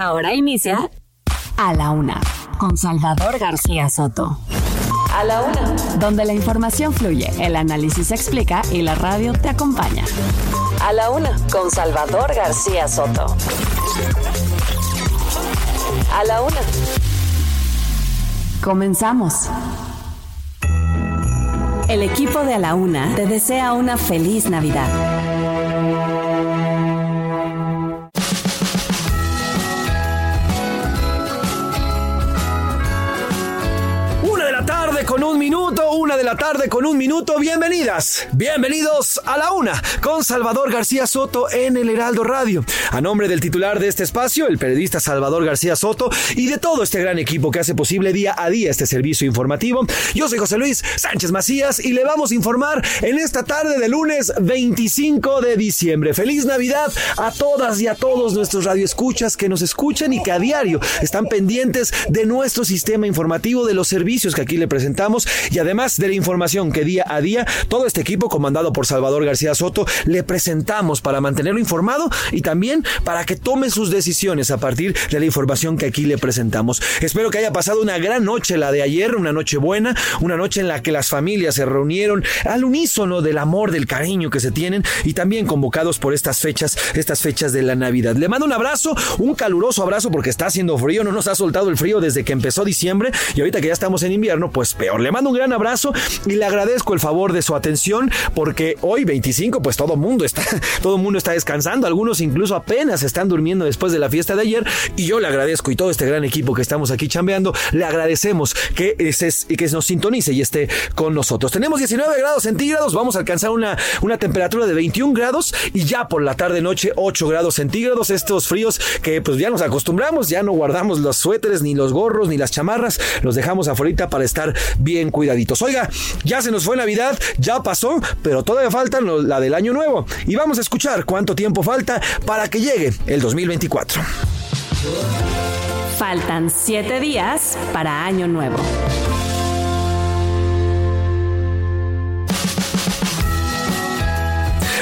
Ahora inicia A la Una con Salvador García Soto. A la Una. Donde la información fluye, el análisis se explica y la radio te acompaña. A la Una con Salvador García Soto. A la Una. Comenzamos. El equipo de A la Una te desea una feliz Navidad. Con un minuto, una de la tarde con un minuto. Bienvenidas, bienvenidos a la una con Salvador García Soto en el Heraldo Radio. A nombre del titular de este espacio, el periodista Salvador García Soto y de todo este gran equipo que hace posible día a día este servicio informativo, yo soy José Luis Sánchez Macías y le vamos a informar en esta tarde de lunes 25 de diciembre. Feliz Navidad a todas y a todos nuestros radioescuchas que nos escuchan y que a diario están pendientes de nuestro sistema informativo, de los servicios que aquí le presentamos y además de la información que día a día todo este equipo comandado por Salvador García Soto le presentamos para mantenerlo informado y también para que tome sus decisiones a partir de la información que aquí le presentamos. Espero que haya pasado una gran noche la de ayer, una noche buena, una noche en la que las familias se reunieron al unísono del amor, del cariño que se tienen y también convocados por estas fechas, estas fechas de la Navidad. Le mando un abrazo, un caluroso abrazo porque está haciendo frío, no nos ha soltado el frío desde que empezó diciembre y ahorita que ya estamos en invierno, pues peor. Le mando un gran abrazo y le agradezco el favor de su atención porque hoy 25 pues todo mundo está todo mundo está descansando, algunos incluso apenas están durmiendo después de la fiesta de ayer y yo le agradezco y todo este gran equipo que estamos aquí chambeando, le agradecemos que que nos sintonice y esté con nosotros. Tenemos 19 grados centígrados, vamos a alcanzar una, una temperatura de 21 grados y ya por la tarde noche 8 grados centígrados, estos fríos que pues ya nos acostumbramos, ya no guardamos los suéteres ni los gorros ni las chamarras, los dejamos afuera para estar bien cuidaditos. Oiga, ya se nos fue Navidad, ya pasó, pero todavía falta la del año nuevo. Y vamos a escuchar cuánto tiempo falta para que llegue el 2024. Faltan siete días para Año Nuevo.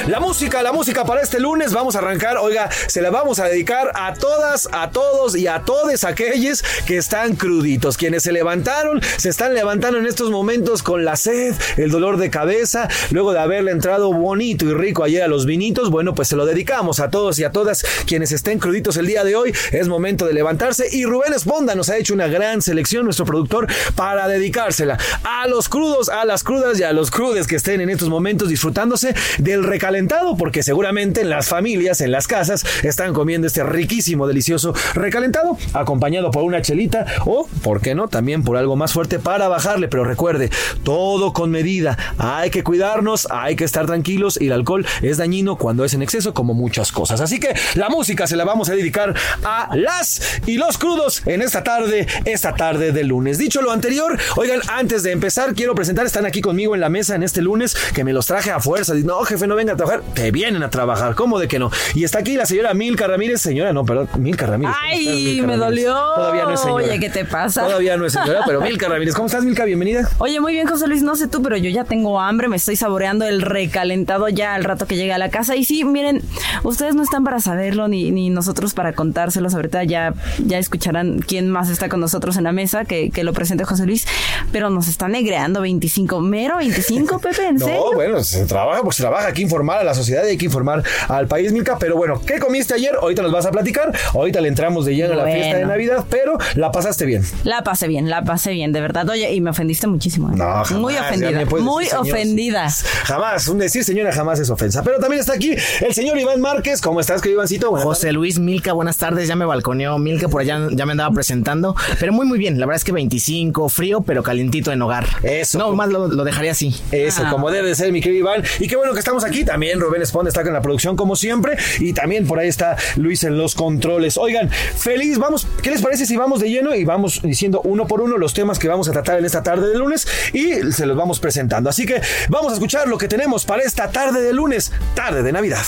La música, la música para este lunes. Vamos a arrancar. Oiga, se la vamos a dedicar a todas, a todos y a todos aquellos que están cruditos. Quienes se levantaron, se están levantando en estos momentos con la sed, el dolor de cabeza, luego de haberle entrado bonito y rico ayer a los vinitos. Bueno, pues se lo dedicamos a todos y a todas quienes estén cruditos el día de hoy. Es momento de levantarse. Y Rubén Esponda nos ha hecho una gran selección, nuestro productor, para dedicársela a los crudos, a las crudas y a los crudes que estén en estos momentos disfrutándose del recalentamiento porque seguramente en las familias, en las casas, están comiendo este riquísimo, delicioso recalentado, acompañado por una chelita o, ¿por qué no?, también por algo más fuerte para bajarle. Pero recuerde, todo con medida. Hay que cuidarnos, hay que estar tranquilos y el alcohol es dañino cuando es en exceso, como muchas cosas. Así que la música se la vamos a dedicar a las y los crudos en esta tarde, esta tarde de lunes. Dicho lo anterior, oigan, antes de empezar, quiero presentar, están aquí conmigo en la mesa en este lunes, que me los traje a fuerza. No, jefe, no venga te vienen a trabajar. ¿Cómo de que no? Y está aquí la señora Milka Ramírez, señora, no, perdón, Milka Ramírez. Ay, me dolió. Todavía no es señora. Oye, ¿qué te pasa? Todavía no es señora, pero Milka Ramírez, ¿cómo estás, Milka? Bienvenida. Oye, muy bien, José Luis, no sé tú, pero yo ya tengo hambre, me estoy saboreando el recalentado ya al rato que llegue a la casa. Y sí, miren, ustedes no están para saberlo, ni, ni nosotros para contárselos. Ahorita ya, ya escucharán quién más está con nosotros en la mesa, que, que lo presente José Luis, pero nos está negreando 25, mero 25, Pepe, ¿en serio? No, bueno, se trabaja, pues se trabaja aquí informar a la sociedad y hay que informar al país, Milka. Pero bueno, ¿qué comiste ayer? Ahorita nos vas a platicar. Ahorita le entramos de lleno a la fiesta de Navidad, pero la pasaste bien. La pasé bien, la pasé bien, de verdad. Oye, y me ofendiste muchísimo. ¿eh? No, jamás, Muy ofendida. Muy ofendida. Jamás, un decir señora jamás es ofensa. Pero también está aquí el señor Iván Márquez. ¿Cómo estás, querido Ivancito? José Luis Milka, buenas tardes. Ya me balconeó Milka, por allá ya me andaba presentando. Pero muy, muy bien. La verdad es que 25, frío, pero calientito en hogar. Eso. No, más lo, lo dejaría así. Eso, Ah. como debe de ser, mi querido Iván. Y qué bueno que estamos aquí. También Rubén Esponde está con la producción, como siempre. Y también por ahí está Luis en los controles. Oigan, feliz, vamos. ¿Qué les parece si vamos de lleno y vamos diciendo uno por uno los temas que vamos a tratar en esta tarde de lunes y se los vamos presentando? Así que vamos a escuchar lo que tenemos para esta tarde de lunes, tarde de Navidad.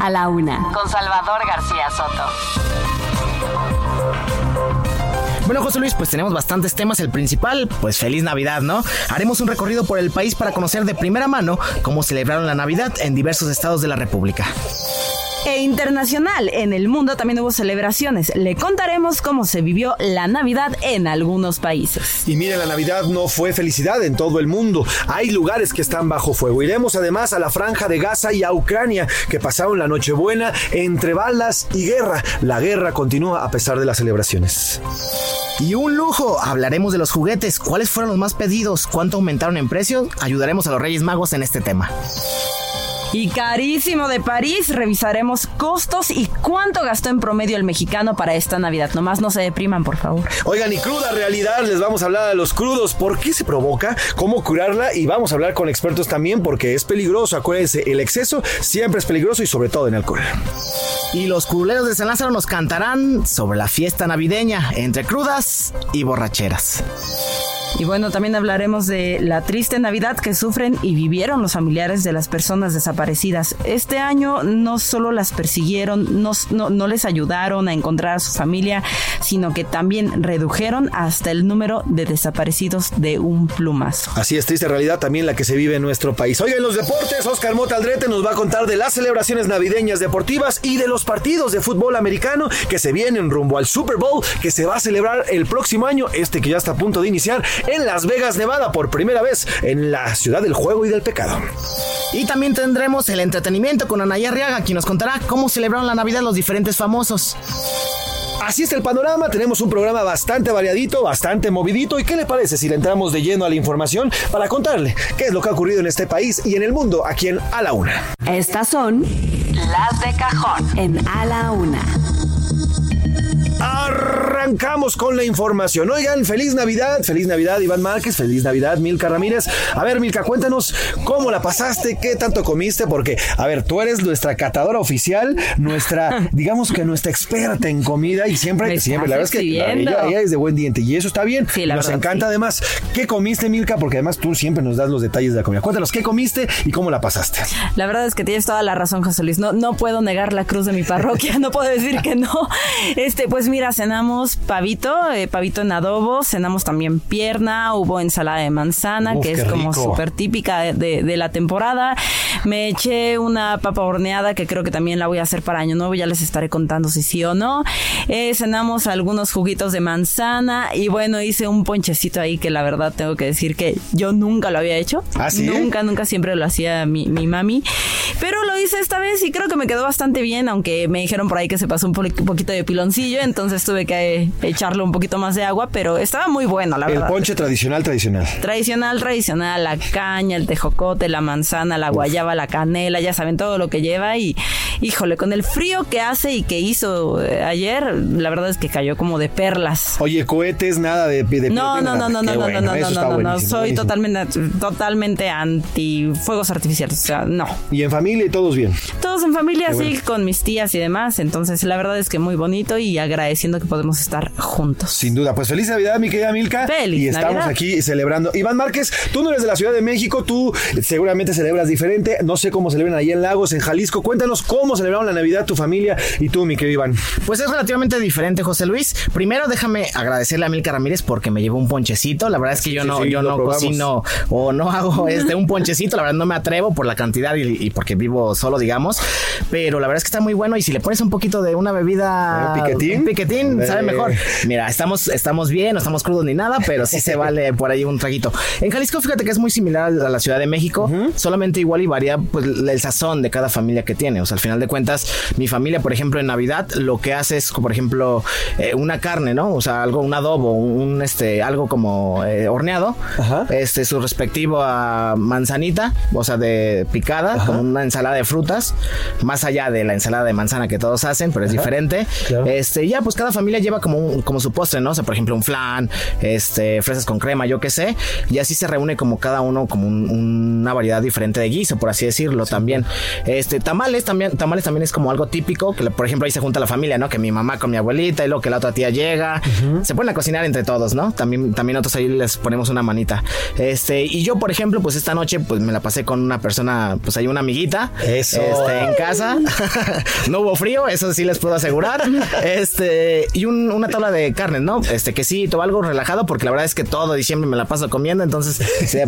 A la una. Con Salvador García Soto. Bueno, José Luis, pues tenemos bastantes temas. El principal, pues feliz Navidad, ¿no? Haremos un recorrido por el país para conocer de primera mano cómo celebraron la Navidad en diversos estados de la República. E internacional, en el mundo también hubo celebraciones. Le contaremos cómo se vivió la Navidad en algunos países. Y miren, la Navidad no fue felicidad en todo el mundo. Hay lugares que están bajo fuego. Iremos además a la franja de Gaza y a Ucrania, que pasaron la Nochebuena entre balas y guerra. La guerra continúa a pesar de las celebraciones. Y un lujo, hablaremos de los juguetes, cuáles fueron los más pedidos, cuánto aumentaron en precio, ayudaremos a los Reyes Magos en este tema. Y carísimo de París, revisaremos costos y cuánto gastó en promedio el mexicano para esta Navidad. Nomás no se depriman, por favor. Oigan, y cruda realidad, les vamos a hablar de los crudos, por qué se provoca, cómo curarla y vamos a hablar con expertos también porque es peligroso. Acuérdense, el exceso siempre es peligroso y sobre todo en alcohol. Y los curuleros de San Lázaro nos cantarán sobre la fiesta navideña, entre crudas y borracheras. Y bueno, también hablaremos de la triste Navidad que sufren y vivieron los familiares de las personas desaparecidas. Este año no solo las persiguieron, no, no, no les ayudaron a encontrar a su familia, sino que también redujeron hasta el número de desaparecidos de un plumazo. Así es triste realidad también la que se vive en nuestro país. Oigan, los deportes, Oscar Mota Aldrete nos va a contar de las celebraciones navideñas deportivas y de los partidos de fútbol americano que se vienen rumbo al Super Bowl que se va a celebrar el próximo año, este que ya está a punto de iniciar en Las Vegas, Nevada, por primera vez en la ciudad del juego y del pecado. Y también tendremos el entretenimiento con Anaya Arriaga, quien nos contará cómo celebraron la Navidad los diferentes famosos. Así está el panorama, tenemos un programa bastante variadito, bastante movidito. ¿Y qué le parece si le entramos de lleno a la información para contarle qué es lo que ha ocurrido en este país y en el mundo aquí en A la Una? Estas son Las de cajón. en A la una. Arrancamos con la información. Oigan, feliz Navidad, feliz Navidad Iván Márquez, feliz Navidad Milka Ramírez. A ver, Milka, cuéntanos cómo la pasaste, qué tanto comiste, porque, a ver, tú eres nuestra catadora oficial, nuestra, digamos que nuestra experta en comida y siempre, siempre, la verdad es que la- ella, ella es de buen diente y eso está bien. Sí, la Nos verdad, encanta sí. además. ¿Qué comiste, Milka? Porque además tú siempre nos das los detalles de la comida. Cuéntanos qué comiste y cómo la pasaste. La verdad es que tienes toda la razón, José Luis. No, no puedo negar la cruz de mi parroquia, no puedo decir que no. Este, pues mira, cenamos pavito, eh, pavito en adobo, cenamos también pierna, hubo ensalada de manzana, Uf, que es como súper típica de, de- de la temporada. Me eché una papa horneada que creo que también la voy a hacer para Año Nuevo, ya les estaré contando si sí o no. Eh, cenamos algunos juguitos de manzana y bueno, hice un ponchecito ahí que la verdad tengo que decir que yo nunca lo había hecho. ¿Ah, sí? Nunca, nunca siempre lo hacía mi, mi mami. Pero lo hice esta vez y creo que me quedó bastante bien, aunque me dijeron por ahí que se pasó un poquito de piloncillo, entonces tuve que eh, echarle un poquito más de agua, pero estaba muy bueno, la El verdad. ponche tradicional, tradicional. Tradicional, tradicional, la caña, el tejocote, la manzana, la guayaba, la canela, ya saben todo lo que lleva y híjole, con el frío que hace y que hizo eh, ayer, la verdad es que cayó como de perlas. Oye, cohetes, nada de, de No, no, no, no, no, no, no, no, no, no, no, soy buenísimo. totalmente, totalmente anti fuegos artificiales, o sea, no. Y en familia y todos bien. Todos en familia, Qué sí, bueno. con mis tías y demás. Entonces, la verdad es que muy bonito y agradeciendo que podemos estar juntos. Sin duda, pues feliz Navidad, mi querida Milka. Feliz y estamos Navidad. aquí celebrando. Iván Márquez, tú no eres de la Ciudad de México, tú seguramente celebras diferente. No sé cómo celebran ahí en Lagos, en Jalisco. Cuéntanos cómo celebraron la Navidad tu familia y tú, mi querido Iván. Pues es relativamente diferente, José Luis. Primero déjame agradecerle a Milka Ramírez porque me llevó un ponchecito. La verdad es que yo Sí, no, sí, yo no probamos. cocino o no hago este un ponchecito. La verdad no me atrevo por la cantidad y, y porque vivo solo, digamos. Pero la verdad es que está muy bueno y si le pones un poquito de una bebida, ¿Un piquetín? un piquetín, sabe Eh. mejor. Mira, estamos, estamos bien, no estamos crudos ni nada, pero sí se vale por ahí un traguito. En Jalisco, fíjate que es muy similar a la Ciudad de México, solamente igual y varía pues el sazón de cada familia que tiene. O sea, al final de cuentas, mi familia, por ejemplo, en Navidad, lo que hace es, por ejemplo, eh, una carne, ¿no? O sea, algo, un adobo, un, este, algo como eh, horneado, este, su respectivo a manzanita, o sea, de picada, con una ensalada de frutas, más allá de la ensalada de manzana que todos hacen, pero es diferente. Este, ya, pues cada familia lleva como, como su postre, ¿no? O sea, por ejemplo, un flan, este, fresas con crema, yo qué sé, y así se reúne como cada uno como una variedad diferente de guiso, por así decirlo, también. Este, tamales también, tamales también es como algo típico, que por ejemplo ahí se junta la familia, ¿no? Que mi mamá con mi abuelita y luego que la otra tía llega, se ponen a cocinar entre todos, ¿no? También, también nosotros ahí les ponemos una manita. Este, y yo, por ejemplo, pues esta noche, pues me la pasé con una persona, pues hay una amiguita, eso. Este, en casa, no hubo frío, eso sí les puedo asegurar, este, y una tabla de carne, ¿no? Este, quesito, algo relajado, porque la verdad es que todo diciembre me la paso comiendo, entonces,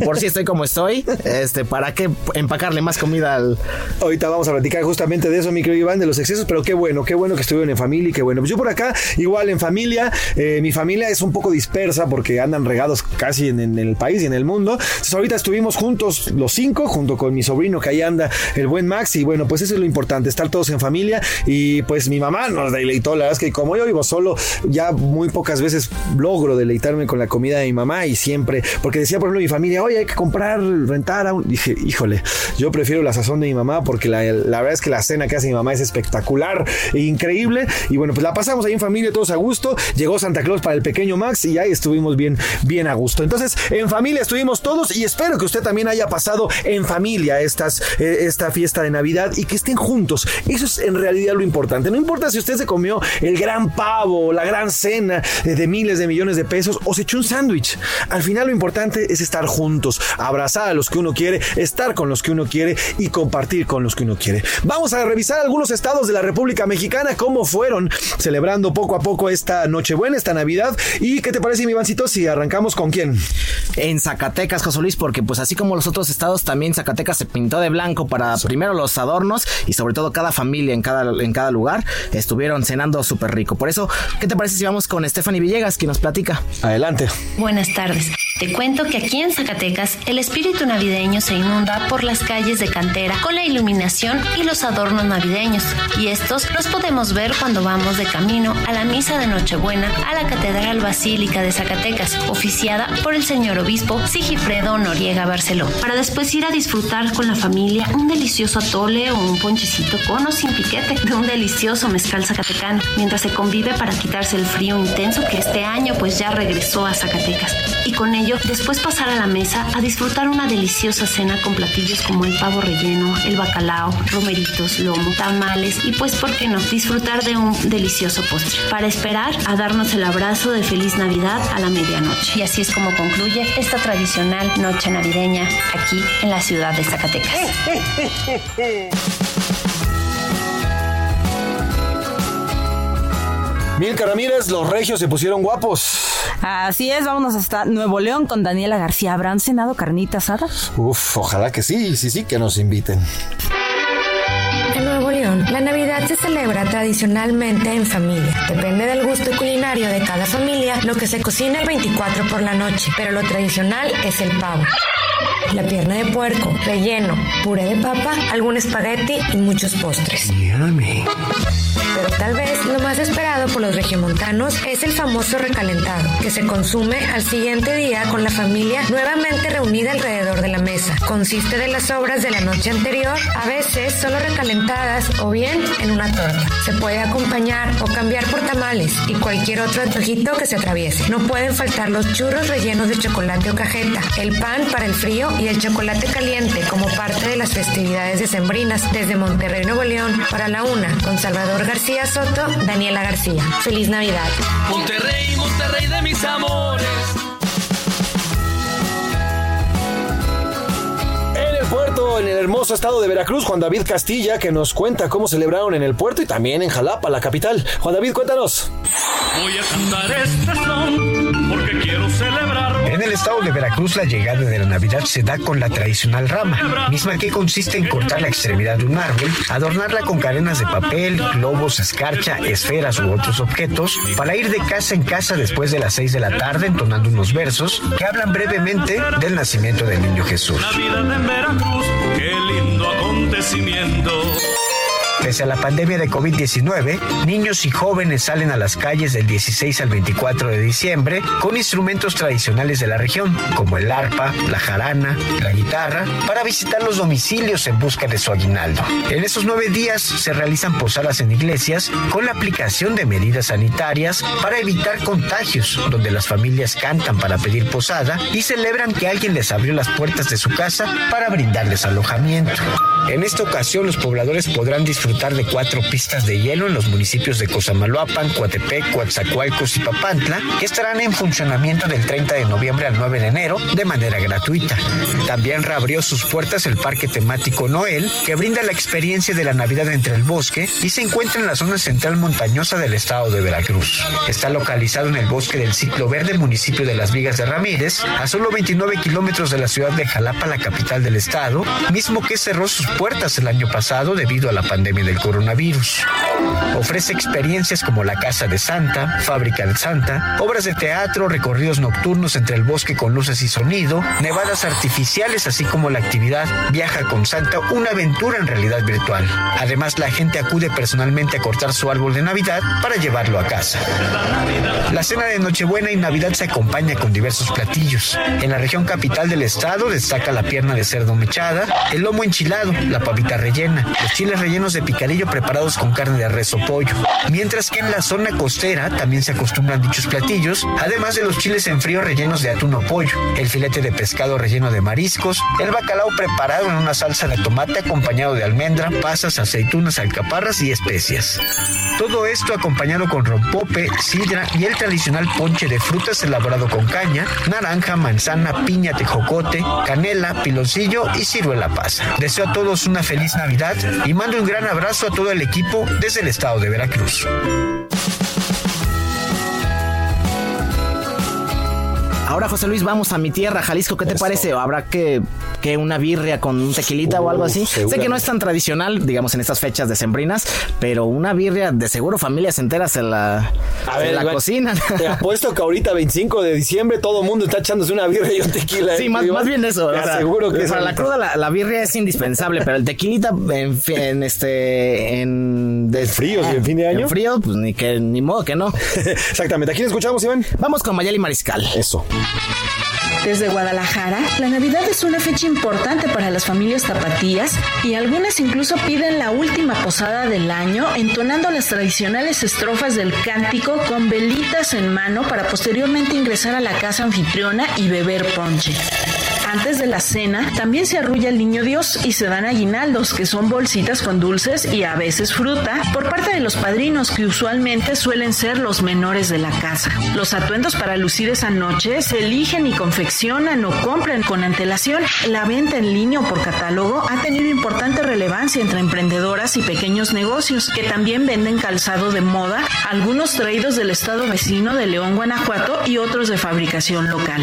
por si estoy como estoy, este, ¿para qué empacarle más comida al... Ahorita vamos a platicar justamente de eso, mi querido Iván, de los excesos, pero qué bueno, qué bueno que estuvieron en familia y qué bueno. Pues yo por acá, igual en familia, eh, mi familia es un poco dispersa porque andan regados casi en, el país y en el mundo. Entonces ahorita estuvimos juntos los cinco, junto con mi sobrino que ahí anda, el buen Max, y bueno, pues eso es lo importante, estar todos en familia y pues mi mamá nos deleitó, la verdad es que como yo vivo solo, ya muy pocas veces logro deleitarme con la comida de mi mamá y siempre, porque decía por ejemplo mi familia, oye, hay que comprar, rentar, a dije, híjole, yo prefiero la sazón de mi mamá porque la, verdad es que la cena que hace mi mamá es espectacular e increíble. Y bueno, pues la pasamos ahí en familia todos a gusto. Llegó Santa Claus para el pequeño Max y ahí estuvimos bien, bien a gusto. Entonces, en familia estuvimos todos y espero que usted también haya pasado en familia estas, eh, esta fiesta de Navidad y que estén juntos. Eso es en realidad lo importante. No importa si usted se comió el gran pavo, la gran cena de miles de millones de pesos o se echó un sándwich. Al final lo importante es estar juntos, abrazar a los que uno quiere, estar con los que uno quiere y compartir con los que uno quiere. Vamos a revisar algunos estados de la República Mexicana, cómo fueron celebrando poco a poco esta Nochebuena, esta Navidad. ¿Y qué te parece, mi Ivancito, si arrancamos con quién? En Zacatecas, José Luis, porque pues así como los otros estados, también Zacatecas se pintó de blanco para primero los adornos y sobre todo cada familia en cada, en cada lugar estuvieron cenando súper rico. Por eso, ¿qué te parece si vamos con Stephanie Villegas, quien nos platica? Adelante. Buenas tardes. Te cuento que aquí en Zacatecas el espíritu navideño se inunda por las calles de cantera con la iluminación y los adornos navideños. Y estos los podemos ver cuando vamos de camino a la misa de Nochebuena a la Catedral Basílica de Zacatecas, oficiada por el señor obispo Sigifredo Noriega Barceló. Para después ir a disfrutar con la familia un delicioso atole o un ponchecito con o sin piquete de un delicioso mezcal zacatecano, mientras se convive para quitarse el frío intenso que este año pues ya regresó a Zacatecas. Y con ello después pasar a la mesa a disfrutar una deliciosa cena con platillos como el pavo relleno, el bacalao, romeritos, lomo, tamales y pues, ¿por qué no? Disfrutar de un delicioso postre. Para esperar a darnos el abrazo de feliz Navidad a la medianoche. Y así es como concluye esta tradicional noche navideña aquí en la ciudad de Zacatecas. Milka Ramírez, los regios se pusieron guapos. Así es, vámonos hasta Nuevo León con Daniela García. ¿Habrán cenado carnita asada? Uf, ojalá que sí, sí, sí, que nos inviten. León, la Navidad se celebra tradicionalmente en familia. Depende del gusto culinario de cada familia lo que se cocina el 24 por la noche, pero lo tradicional es el pavo la pierna de puerco, relleno, puré de papa, algún espagueti y muchos postres. Pero tal vez lo más esperado por los regiomontanos es el famoso recalentado, que se consume al siguiente día con la familia nuevamente reunida alrededor de la mesa. Consiste de las sobras de la noche anterior, a veces solo recalentadas o bien en una torta. Se puede acompañar o cambiar por tamales y cualquier otro antojito que se atraviese. No pueden faltar los churros rellenos de chocolate o cajeta, el pan para el frío y el chocolate caliente como parte de las festividades decembrinas desde Monterrey, Nuevo León, para la una, con Salvador García Soto, Daniela García. Feliz Navidad. Monterrey, Monterrey de mis amores. En el puerto, en el hermoso estado de Veracruz, Juan David Castilla, que nos cuenta cómo celebraron en el puerto y también en Jalapa, la capital. Juan David, cuéntanos. Voy a cantar este son porque quiero celebrar en el estado de Veracruz, la llegada de la Navidad se da con la tradicional rama, misma que consiste en cortar la extremidad de un árbol, adornarla con cadenas de papel, globos, escarcha, esferas u otros objetos, para ir de casa en casa después de las 6 de la tarde entonando unos versos que hablan brevemente del nacimiento del niño Jesús. Navidad en Veracruz, qué lindo acontecimiento. Pese a la pandemia de COVID-19, niños y jóvenes salen a las calles del 16 al 24 de diciembre con instrumentos tradicionales de la región, como el arpa, la jarana, la guitarra, para visitar los domicilios en busca de su aguinaldo. En esos nueve días se realizan posadas en iglesias con la aplicación de medidas sanitarias para evitar contagios, donde las familias cantan para pedir posada y celebran que alguien les abrió las puertas de su casa para brindarles alojamiento. En esta ocasión, los pobladores podrán disfrutar de cuatro pistas de hielo en los municipios de Cosamaloapan, Coatepec, Coatzacoalcos y Papantla, que estarán en funcionamiento del 30 de noviembre al 9 de enero de manera gratuita. También reabrió sus puertas el Parque Temático Noel, que brinda la experiencia de la Navidad entre el bosque y se encuentra en la zona central montañosa del estado de Veracruz. Está localizado en el bosque del Ciclo Verde, municipio de Las Vigas de Ramírez, a solo 29 kilómetros de la ciudad de Jalapa, la capital del estado, mismo que cerró sus puertas el año pasado debido a la pandemia del coronavirus. Ofrece experiencias como la Casa de Santa, Fábrica de Santa, obras de teatro, recorridos nocturnos entre el bosque con luces y sonido, nevadas artificiales, así como la actividad Viaja con Santa, una aventura en realidad virtual. Además, la gente acude personalmente a cortar su árbol de Navidad para llevarlo a casa. La cena de Nochebuena y Navidad se acompaña con diversos platillos. En la región capital del estado destaca la pierna de cerdo mechada, el lomo enchilado, la pavita rellena, los chiles rellenos de picadillo preparados con carne de res o pollo. Mientras que en la zona costera también se acostumbran dichos platillos, además de los chiles en frío rellenos de atún o pollo, el filete de pescado relleno de mariscos, el bacalao preparado en una salsa de tomate acompañado de almendra, pasas, aceitunas, alcaparras y especias. Todo esto acompañado con rompope, sidra y el tradicional ponche de frutas elaborado con caña, naranja, manzana, piña, tejocote, canela, piloncillo y ciruela pasa. Deseo a todos una feliz Navidad y mando un gran abrazo a todo el equipo desde el estado de Veracruz. Ahora, José Luis, vamos a mi tierra, Jalisco. ¿Qué te parece? ¿O ¿Habrá que, que una birria con un tequilita o algo así? Sé que no es tan tradicional, digamos, en estas fechas decembrinas, pero una birria, de seguro familias enteras en la, en la cocina. Te apuesto que ahorita, 25 de diciembre, todo el mundo está echándose una birria y un tequila. Sí, más, más bien eso. Te que para la cruda la, la, birria es indispensable, pero el tequilita en, en este en de frío y en fin de año. En frío, pues ni que ni modo que no. Exactamente. ¿A quién escuchamos, Iván? Vamos con Mayali Mariscal. Eso. Desde Guadalajara, la Navidad es una fecha importante para las familias tapatías y algunas incluso piden la última posada del año entonando las tradicionales estrofas del cántico con velitas en mano para posteriormente ingresar a la casa anfitriona y beber ponche. Antes de la cena, también se arrulla el niño Dios y se dan aguinaldos, que son bolsitas con dulces y a veces fruta, por parte de los padrinos, que usualmente suelen ser los menores de la casa. Los atuendos para lucir esa noche se eligen y confeccionan o compran con antelación. La venta en línea o por catálogo ha tenido importante relevancia entre emprendedoras y pequeños negocios, que también venden calzado de moda, algunos traídos del estado vecino de León, Guanajuato y otros de fabricación local.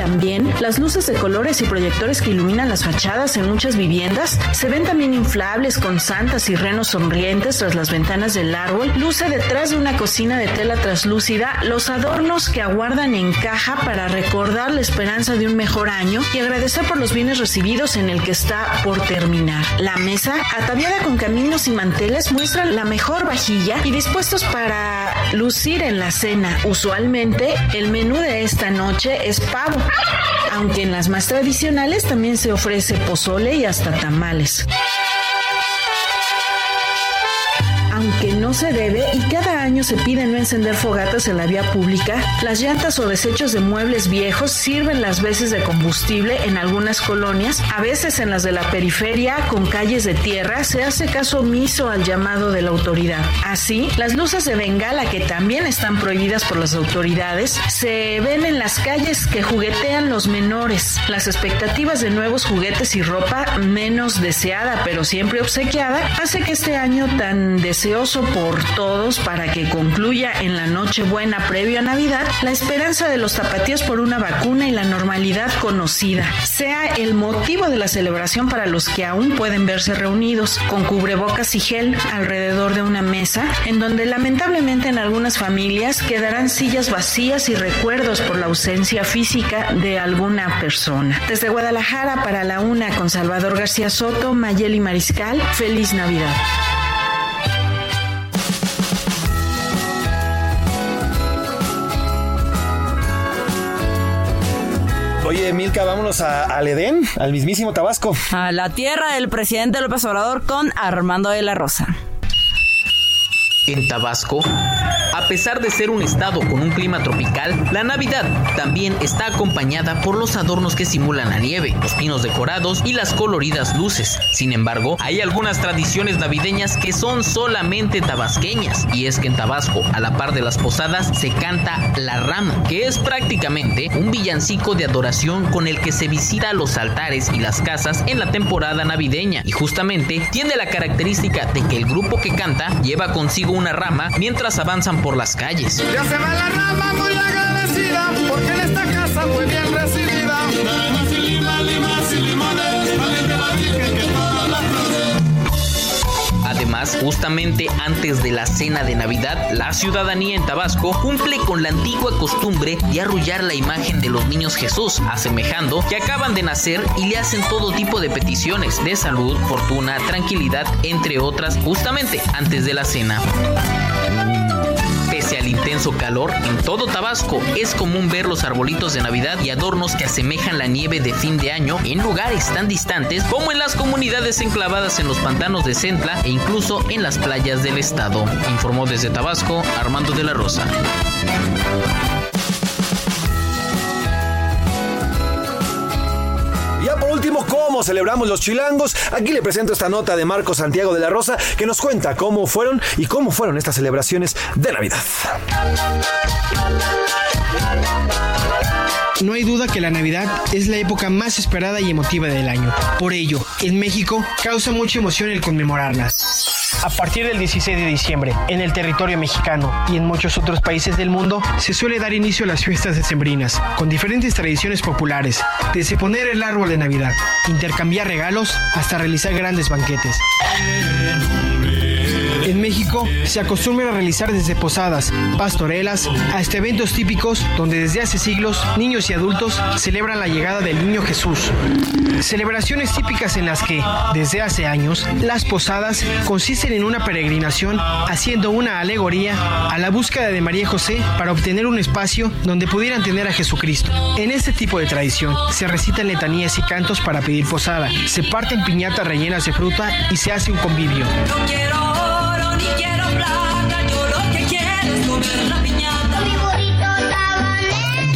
También las luces de colores y proyectores que iluminan las fachadas en muchas viviendas se ven también inflables con santas y renos sonrientes tras las ventanas del árbol. Luce detrás de una cocina de tela traslúcida los adornos que aguardan en caja para recordar la esperanza de un mejor año y agradecer por los bienes recibidos en el que está por terminar. La mesa, ataviada con caminos y manteles, muestra la mejor vajilla y dispuestos para lucir en la cena. Usualmente, el menú de esta noche es pavo, aunque en las más tradicionales también se ofrece pozole y hasta tamales. No se debe y cada año se pide no encender fogatas en la vía pública, las llantas o desechos de muebles viejos sirven las veces de combustible en algunas colonias, a veces en las de la periferia con calles de tierra se hace caso omiso al llamado de la autoridad. Así, las luces de bengala que también están prohibidas por las autoridades se ven en las calles que juguetean los menores. Las expectativas de nuevos juguetes y ropa menos deseada pero siempre obsequiada hace que este año tan deseoso por todos para que que concluya en la Nochebuena previo a Navidad, la esperanza de los tapatíos por una vacuna y la normalidad conocida sea el motivo de la celebración para los que aún pueden verse reunidos, con cubrebocas y gel alrededor de una mesa, en donde lamentablemente en algunas familias quedarán sillas vacías y recuerdos por la ausencia física de alguna persona. Desde Guadalajara para la una con Salvador García Soto, Mayeli Mariscal, feliz Navidad. Oye, Milka, vámonos a, al Edén, al mismísimo Tabasco. A la tierra del presidente López Obrador con Armando de la Rosa. En Tabasco, a pesar de ser un estado con un clima tropical, la Navidad también está acompañada por los adornos que simulan la nieve, los pinos decorados y las coloridas luces. Sin embargo, hay algunas tradiciones navideñas que son solamente tabasqueñas, y es que en Tabasco, a la par de las posadas, se canta La Rama, que es prácticamente un villancico de adoración con el que se visita los altares y las casas en la temporada navideña, y justamente tiene la característica de que el grupo que canta lleva consigo una rama mientras avanzan por las calles. Ya se va la rama muy agradecida porque en esta casa muy bien recibida. Además, justamente antes de la cena de Navidad, la ciudadanía en Tabasco cumple con la antigua costumbre de arrullar la imagen de los niños Jesús, asemejando que acaban de nacer y le hacen todo tipo de peticiones de salud, fortuna, tranquilidad, entre otras, justamente antes de la cena. Al intenso calor, en todo Tabasco es común ver los arbolitos de Navidad y adornos que asemejan la nieve de fin de año en lugares tan distantes como en las comunidades enclavadas en los pantanos de Centla e incluso en las playas del estado. Informó desde Tabasco Armando de la Rosa. ¿Cómo celebramos los chilangos? Aquí le presento esta nota de Marco Santiago de la Rosa que nos cuenta cómo fueron y cómo fueron estas celebraciones de Navidad. No hay duda que la Navidad es la época más esperada y emotiva del año. Por ello, en México causa mucha emoción el conmemorarlas. A partir del 16 de diciembre, en el territorio mexicano y en muchos otros países del mundo, se suele dar inicio a las fiestas decembrinas, con diferentes tradiciones populares, desde poner el árbol de Navidad, intercambiar regalos, hasta realizar grandes banquetes. En México se acostumbra a realizar desde posadas, pastorelas, hasta eventos típicos donde desde hace siglos niños y adultos celebran la llegada del niño Jesús. Celebraciones típicas en las que, desde hace años, las posadas consisten en una peregrinación haciendo una alegoría a la búsqueda de María José para obtener un espacio donde pudieran tener a Jesucristo. En este tipo de tradición se recitan letanías y cantos para pedir posada, se parten piñatas rellenas de fruta y se hace un convivio. No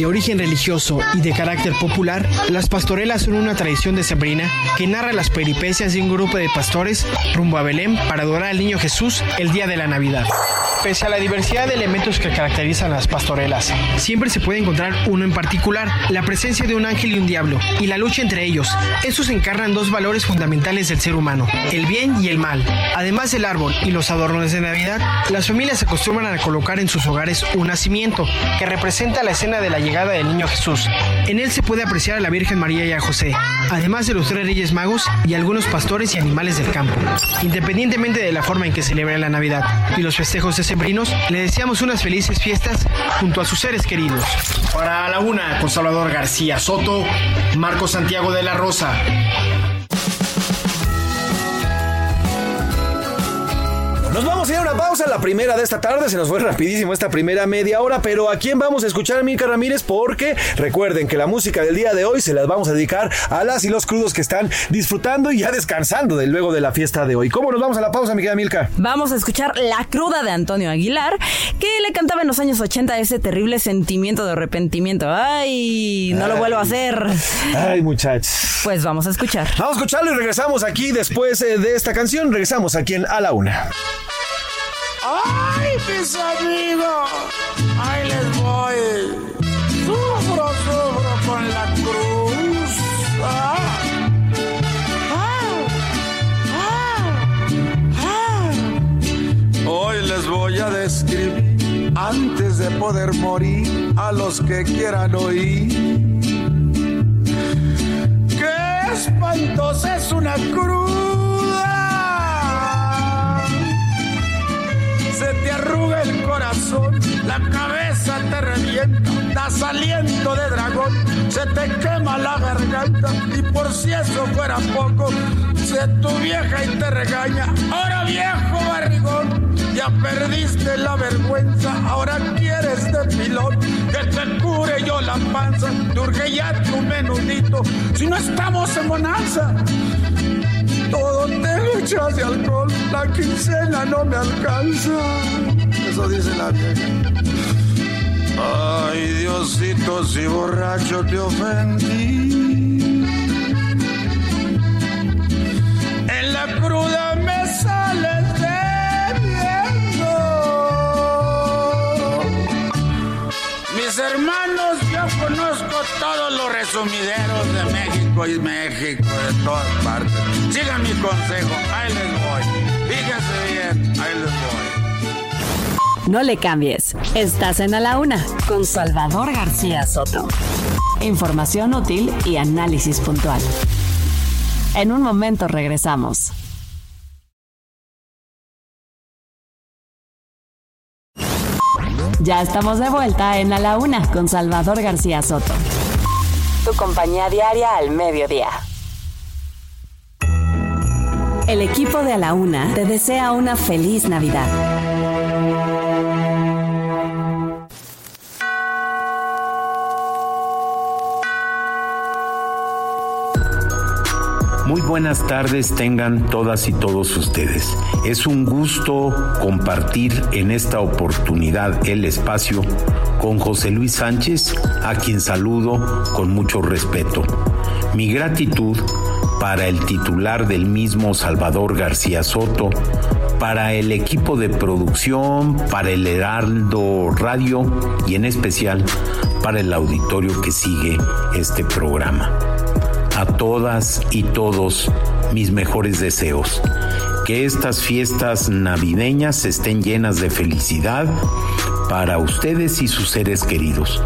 De origen religioso y de carácter popular, las pastorelas son una tradición decembrina que narra las peripecias de un grupo de pastores rumbo a Belén para adorar al niño Jesús el día de la Navidad. Pese a la diversidad de elementos que caracterizan las pastorelas, siempre se puede encontrar uno en particular, la presencia de un ángel y un diablo, y la lucha entre ellos. Estos encarnan dos valores fundamentales del ser humano, el bien y el mal. Además del árbol y los adornos de Navidad, las familias se acostumbran a colocar en sus hogares un nacimiento, que representa la escena de la llegada del niño Jesús. En él se puede apreciar a la Virgen María y a José, además de los tres reyes magos y algunos pastores y animales del campo. Independientemente de la forma en que celebra la Navidad y los festejos decembrinos, le deseamos unas felices fiestas junto a sus seres queridos. Para la una, con Salvador García Soto, Marco Santiago de la Rosa. Nos vamos a ir a una pausa, la primera de esta tarde, se nos fue rapidísimo esta primera media hora, pero ¿a quién vamos a escuchar, Milka Ramírez? Porque recuerden que la música del día de hoy se las vamos a dedicar a las y los crudos que están disfrutando y ya descansando de luego de la fiesta de hoy. ¿Cómo nos vamos a la pausa, mi querida Milka? Vamos a escuchar La cruda de Antonio Aguilar, que le cantaba en los años 80 ese terrible sentimiento de arrepentimiento. Ay, no lo vuelvo a hacer. Ay, muchachos. Pues vamos a escuchar. Vamos a escucharlo y regresamos aquí después eh, de esta canción. Regresamos aquí en A la Una. ¡Ay, mis amigos! ¡Ahí les voy! ¡Sufro, sufro con la cruz! ¡Ah! ¡Ah! ¡Ah! Hoy les voy a escribí antes de poder morir a los que quieran oír. ¡Qué espantosa es una cruda! Se te arruga el corazón, la cabeza te revienta, das aliento de dragón, se te quema la garganta y por si eso fuera poco, se tu vieja y te regaña. Ahora viejo barrigón, ya perdiste la vergüenza, ahora quieres de pilón que te cure yo la panza, te urge ya tu menudito, si no estamos en bonanza. Todo te lo echas de alcohol, la quincena no me alcanza. Eso dice la vieja. Ay, Diosito, si borracho te ofendí. En la cruda me sales bebiendo. Mis hermanos, yo conozco todos los resumideros de México y México, de todas partes. Sigan mi consejo, ahí les voy. Fíjense bien, ahí les voy. No le cambies. Estás en A la Una con Salvador García Soto. Información útil y análisis puntual. En un momento regresamos. Ya estamos de vuelta en A la Una con Salvador García Soto. Tu compañía diaria al mediodía. El equipo de A la Una te desea una feliz Navidad. Muy buenas tardes tengan todas y todos ustedes. Es un gusto compartir en esta oportunidad el espacio con José Luis Sánchez, a quien saludo con mucho respeto. Mi gratitud para el titular del mismo Salvador García Soto, para el equipo de producción, para el Heraldo Radio y en especial para el auditorio que sigue este programa a todas y todos mis mejores deseos. Que estas fiestas navideñas estén llenas de felicidad para ustedes y sus seres queridos.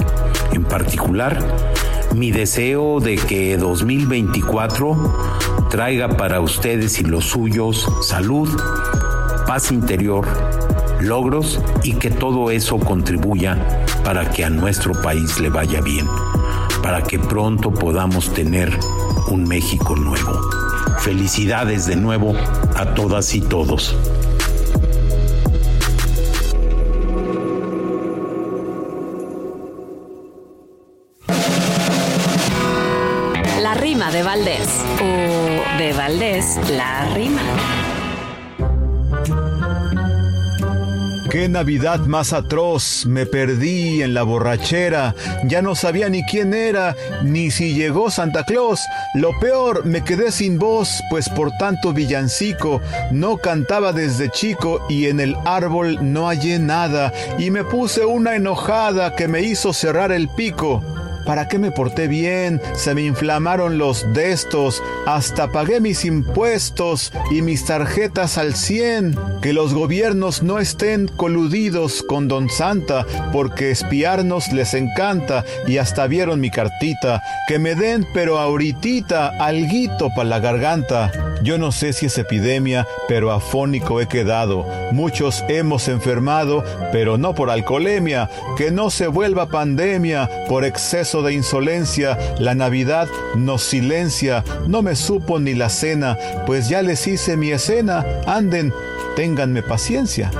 En particular, mi deseo de que 2024 traiga para ustedes y los suyos salud, paz interior, logros y que todo eso contribuya para que a nuestro país le vaya bien para que pronto podamos tener un México nuevo. Felicidades de nuevo a todas y todos. La rima de Valdés. O de Valdés, la rima. Qué Navidad más atroz, me perdí en la borrachera, ya no sabía ni quién era, ni si llegó Santa Claus. Lo peor, me quedé sin voz, pues por tanto villancico, no cantaba desde chico y en el árbol no hallé nada, y me puse una enojada que me hizo cerrar el pico. ¿Para qué me porté bien? Se me inflamaron los destos, hasta pagué mis impuestos y mis tarjetas al 100. Que los gobiernos no estén coludidos con Don Santa, porque espiarnos les encanta y hasta vieron mi cartita. Que me den, pero ahoritita, alguito para la garganta. Yo no sé si es epidemia, pero afónico he quedado. Muchos hemos enfermado, pero no por alcoholemia. Que no se vuelva pandemia por exceso de insolencia. La Navidad nos silencia. No me supo ni la cena, pues ya les hice mi escena. Anden, ténganme paciencia.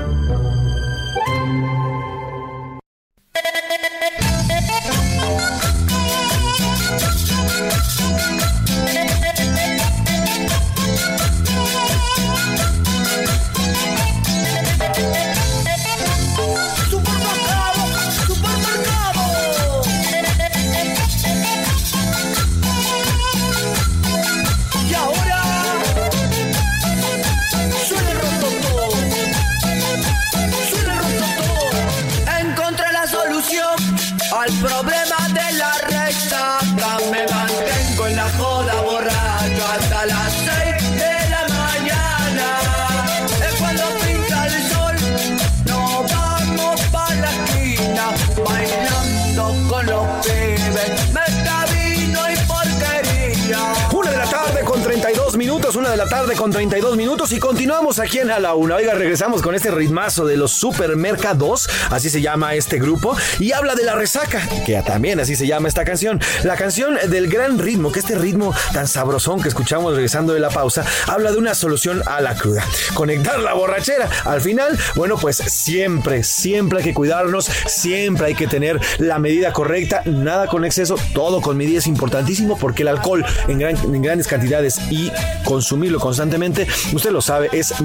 Aquí en A la Una. Oiga, regresamos con este ritmazo de los supermercados, así se llama este grupo, y habla de la resaca, que también así se llama esta canción. La canción del gran ritmo, que este ritmo tan sabrosón que escuchamos regresando de la pausa, habla de una solución a la cruda. Conectar la borrachera. Al final, bueno, pues siempre, siempre hay que cuidarnos, siempre hay que tener la medida correcta, nada con exceso, todo con medida es importantísimo porque el alcohol en, en grandes cantidades y consumirlo constantemente, usted lo sabe, es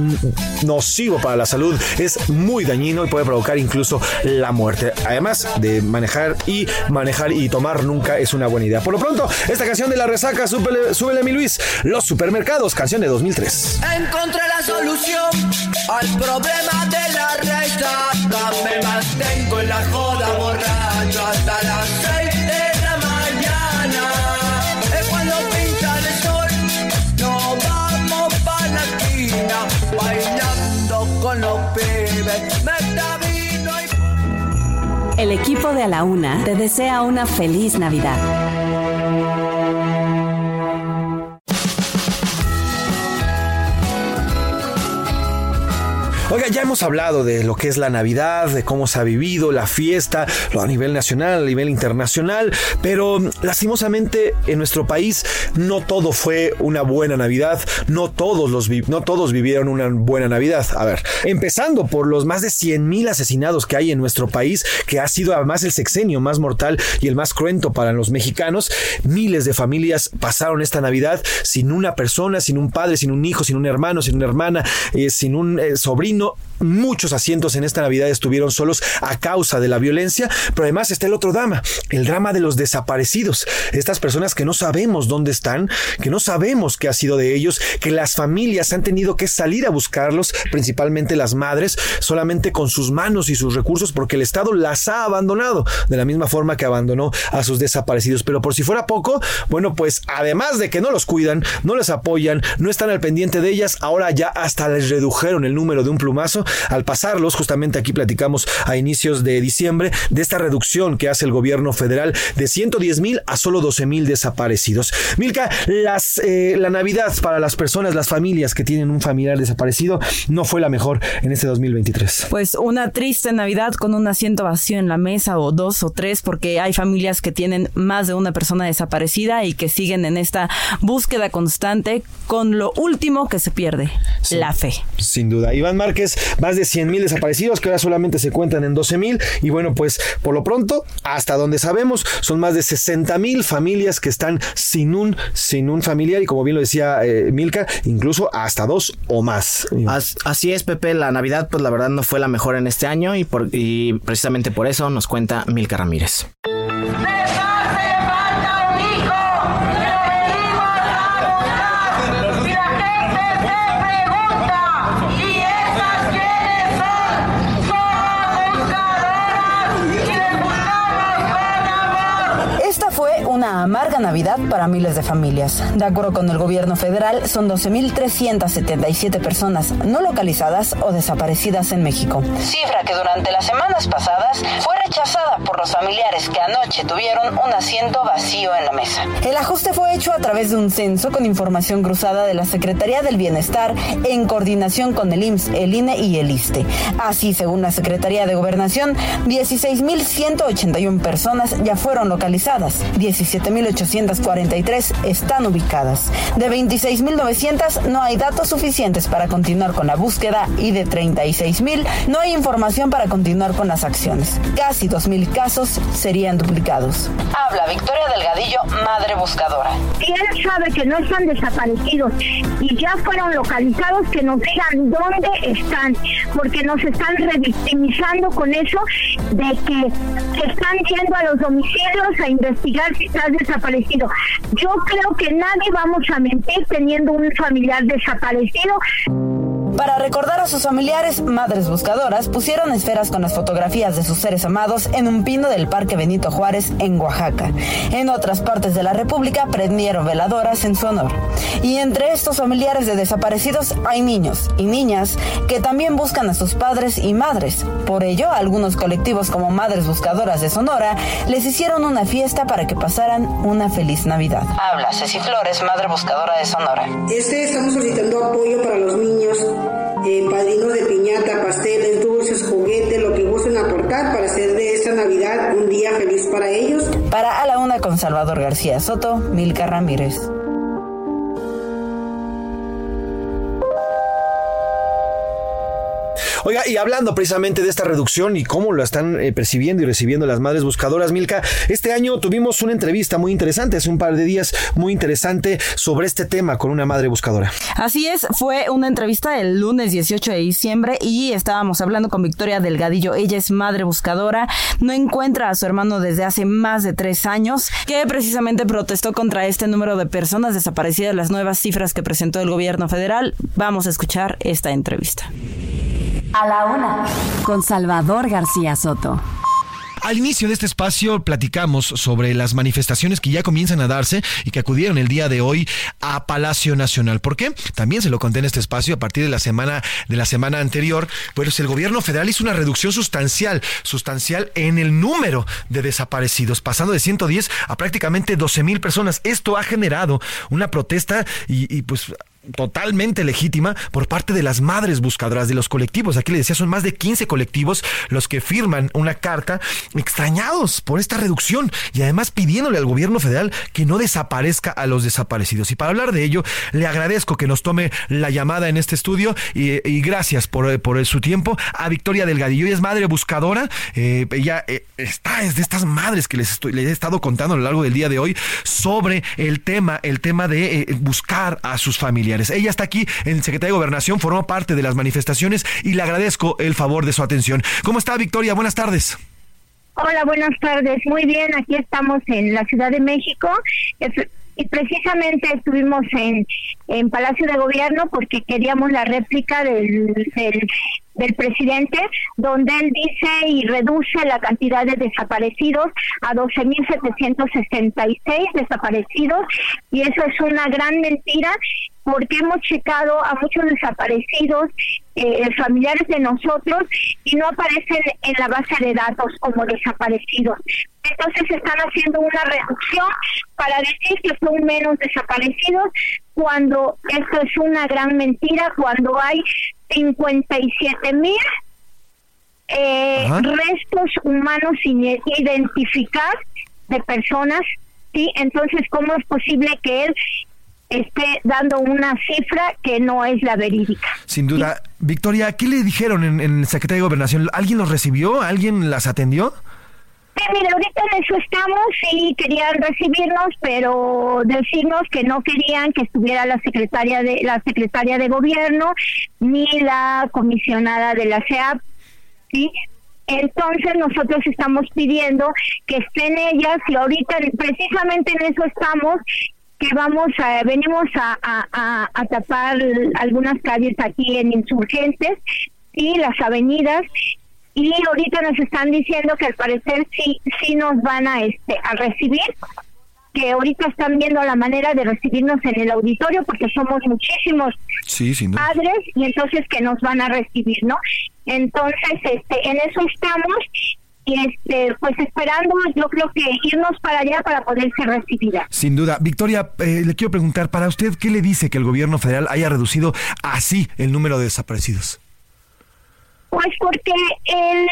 nocivo para la salud, es muy dañino y puede provocar incluso la muerte. Además de manejar y manejar y tomar nunca es una buena idea. Por lo pronto, esta canción de la resaca, súbele, súbele mi Luis, Los Supermercados, canción de 2003. Encontré la solución al problema de la resaca. Me mantengo en la joda borracho hasta las El equipo de A la Una te desea una feliz Navidad. Oiga, ya hemos hablado de lo que es la Navidad, de cómo se ha vivido la fiesta, a nivel nacional, a nivel internacional, pero lastimosamente en nuestro país no todo fue una buena Navidad, no todos los no todos vivieron una buena Navidad. A ver, empezando por los más de 100 mil asesinados que hay en nuestro país, que ha sido además el sexenio más mortal y el más cruento para los mexicanos, miles de familias pasaron esta Navidad sin una persona, sin un padre, sin un hijo, sin un hermano, sin una hermana, eh, sin un eh, sobrino. sino Muchos asientos en esta Navidad estuvieron solos a causa de la violencia, pero además está el otro drama, el drama de los desaparecidos. Estas personas que no sabemos dónde están, que no sabemos qué ha sido de ellos, que las familias han tenido que salir a buscarlos, principalmente las madres, solamente con sus manos y sus recursos, porque el Estado las ha abandonado, de la misma forma que abandonó a sus desaparecidos. Pero por si fuera poco, bueno, pues además de que no los cuidan, no les apoyan, no están al pendiente de ellas, ahora ya hasta les redujeron el número de un plumazo al pasarlos. Justamente aquí platicamos a inicios de diciembre de esta reducción que hace el gobierno federal de 110 mil a solo 12 mil desaparecidos. Milka, las, eh, la Navidad para las personas, las familias que tienen un familiar desaparecido no fue la mejor en este 2023. Pues una triste Navidad con un asiento vacío en la mesa o dos o tres porque hay familias que tienen más de una persona desaparecida y que siguen en esta búsqueda constante con lo último que se pierde, la fe. Sin duda. Iván Márquez, más de 100 mil desaparecidos que ahora solamente se cuentan en 12 mil. Y bueno, pues por lo pronto, hasta donde sabemos, son más de 60 mil familias que están sin un, sin un familiar. Y como bien lo decía eh, Milka, incluso hasta dos o más. As- así es, Pepe. La Navidad, pues la verdad no fue la mejor en este año y, por- y precisamente por eso nos cuenta Milka Ramírez. Amarga Navidad para miles de familias. De acuerdo con el gobierno federal, son 12.377 personas no localizadas o desaparecidas en México. Cifra que durante las semanas pasadas fue rechazada por los familiares que anoche tuvieron un asiento vacío en la mesa. El ajuste fue hecho a través de un censo con información cruzada de la Secretaría del Bienestar en coordinación con el IMSS, el INE y el ISTE. Así, según la Secretaría de Gobernación, 16.181 personas ya fueron localizadas, 17.843 están ubicadas. De 26.900 no hay datos suficientes para continuar con la búsqueda y de 36.000 no hay información para continuar con las acciones. Casi 2.000 casos serían duplicados. Habla Victoria Delgadillo, madre buscadora. Si él sabe que no están desaparecidos y ya fueron localizados, que nos digan dónde están, porque nos están revictimizando con eso de que se están yendo a los domicilios a investigar si estás desaparecido. Yo creo que nadie vamos a mentir teniendo un familiar desaparecido. Para recordar a sus familiares, madres buscadoras pusieron esferas con las fotografías de sus seres amados en un pino del Parque Benito Juárez en Oaxaca. En otras partes de la República prendieron veladoras en su honor. Y entre estos familiares de desaparecidos hay niños y niñas que también buscan a sus padres y madres. Por ello, algunos colectivos como Madres Buscadoras de Sonora les hicieron una fiesta para que pasaran una feliz Navidad. Habla Ceci Flores, Madre Buscadora de Sonora. Este estamos solicitando apoyo para los niños, eh, padrinos de piñata, pasteles, dulces, juguetes, lo que gusten aportar para hacer de esta Navidad un día feliz para ellos. Para A la Una con Salvador García Soto, Milka Ramírez. Oiga, y hablando precisamente de esta reducción y cómo lo están eh, percibiendo y recibiendo las madres buscadoras, Milka, este año tuvimos una entrevista muy interesante, hace un par de días, muy interesante sobre este tema con una madre buscadora. Así es, fue una entrevista el lunes 18 de diciembre y estábamos hablando con Victoria Delgadillo. Ella es madre buscadora, no encuentra a su hermano desde hace más de tres años, que precisamente protestó contra este número de personas desaparecidas, las nuevas cifras que presentó el gobierno federal. Vamos a escuchar esta entrevista. A la una. Con Salvador García Soto. Al inicio de este espacio platicamos sobre las manifestaciones que ya comienzan a darse y que acudieron el día de hoy a Palacio Nacional. ¿Por qué? También se lo conté en este espacio a partir de la semana de la semana anterior, pues el gobierno federal hizo una reducción sustancial, sustancial en el número de desaparecidos, pasando de 110 a prácticamente 12 mil personas. Esto ha generado una protesta y, y pues totalmente legítima por parte de las madres buscadoras de los colectivos. Aquí le decía, son más de 15 colectivos los que firman una carta extrañados por esta reducción y además pidiéndole al gobierno federal que no desaparezca a los desaparecidos. Y para hablar de ello, le agradezco que nos tome la llamada en este estudio y, gracias por, por, su tiempo a Victoria Delgadillo. Ella es madre buscadora. Eh, ella eh, está, es de estas madres que les, estoy, les he estado contando a lo largo del día de hoy sobre el tema, el tema de eh, buscar a sus familiares. Ella está aquí en Secretaría de Gobernación, formó parte de las manifestaciones y le agradezco el favor de su atención. ¿Cómo está Victoria? Buenas tardes. Hola, buenas tardes. Muy bien, aquí estamos en la Ciudad de México y precisamente estuvimos en, en Palacio de Gobierno porque queríamos la réplica del, del, del presidente, donde él dice y reduce la cantidad de desaparecidos a 12.766 desaparecidos y eso es una gran mentira porque hemos checado a muchos desaparecidos, eh, familiares de nosotros, y no aparecen en la base de datos como desaparecidos. Entonces están haciendo una reducción para decir que son menos desaparecidos, cuando esto es una gran mentira, cuando hay 57 mil eh, restos humanos sin identificar de personas, ¿sí? Entonces, ¿cómo es posible que él esté dando una cifra que no es la verídica? Sin duda. Victoria, ¿qué le dijeron en, en el Secretaría de Gobernación? ¿Alguien los recibió? ¿Alguien las atendió? Sí, mira, ahorita en eso estamos, sí querían recibirnos, pero decirnos que no querían que estuviera la secretaria de la secretaria de gobierno ni la comisionada de la CEAP, sí. Entonces nosotros estamos pidiendo que estén ellas y ahorita precisamente en eso estamos que vamos a venimos a, a, a tapar algunas calles aquí en insurgentes y las avenidas y ahorita nos están diciendo que al parecer sí sí nos van a este a recibir que ahorita están viendo la manera de recibirnos en el auditorio porque somos muchísimos padres y entonces que nos van a recibir, ¿no? Entonces, este, en eso estamos este, pues esperando, yo creo que irnos para allá para poder ser recibida. Sin duda. Victoria, eh, le quiero preguntar, para usted, ¿qué le dice que el gobierno federal haya reducido así el número de desaparecidos? Pues porque el,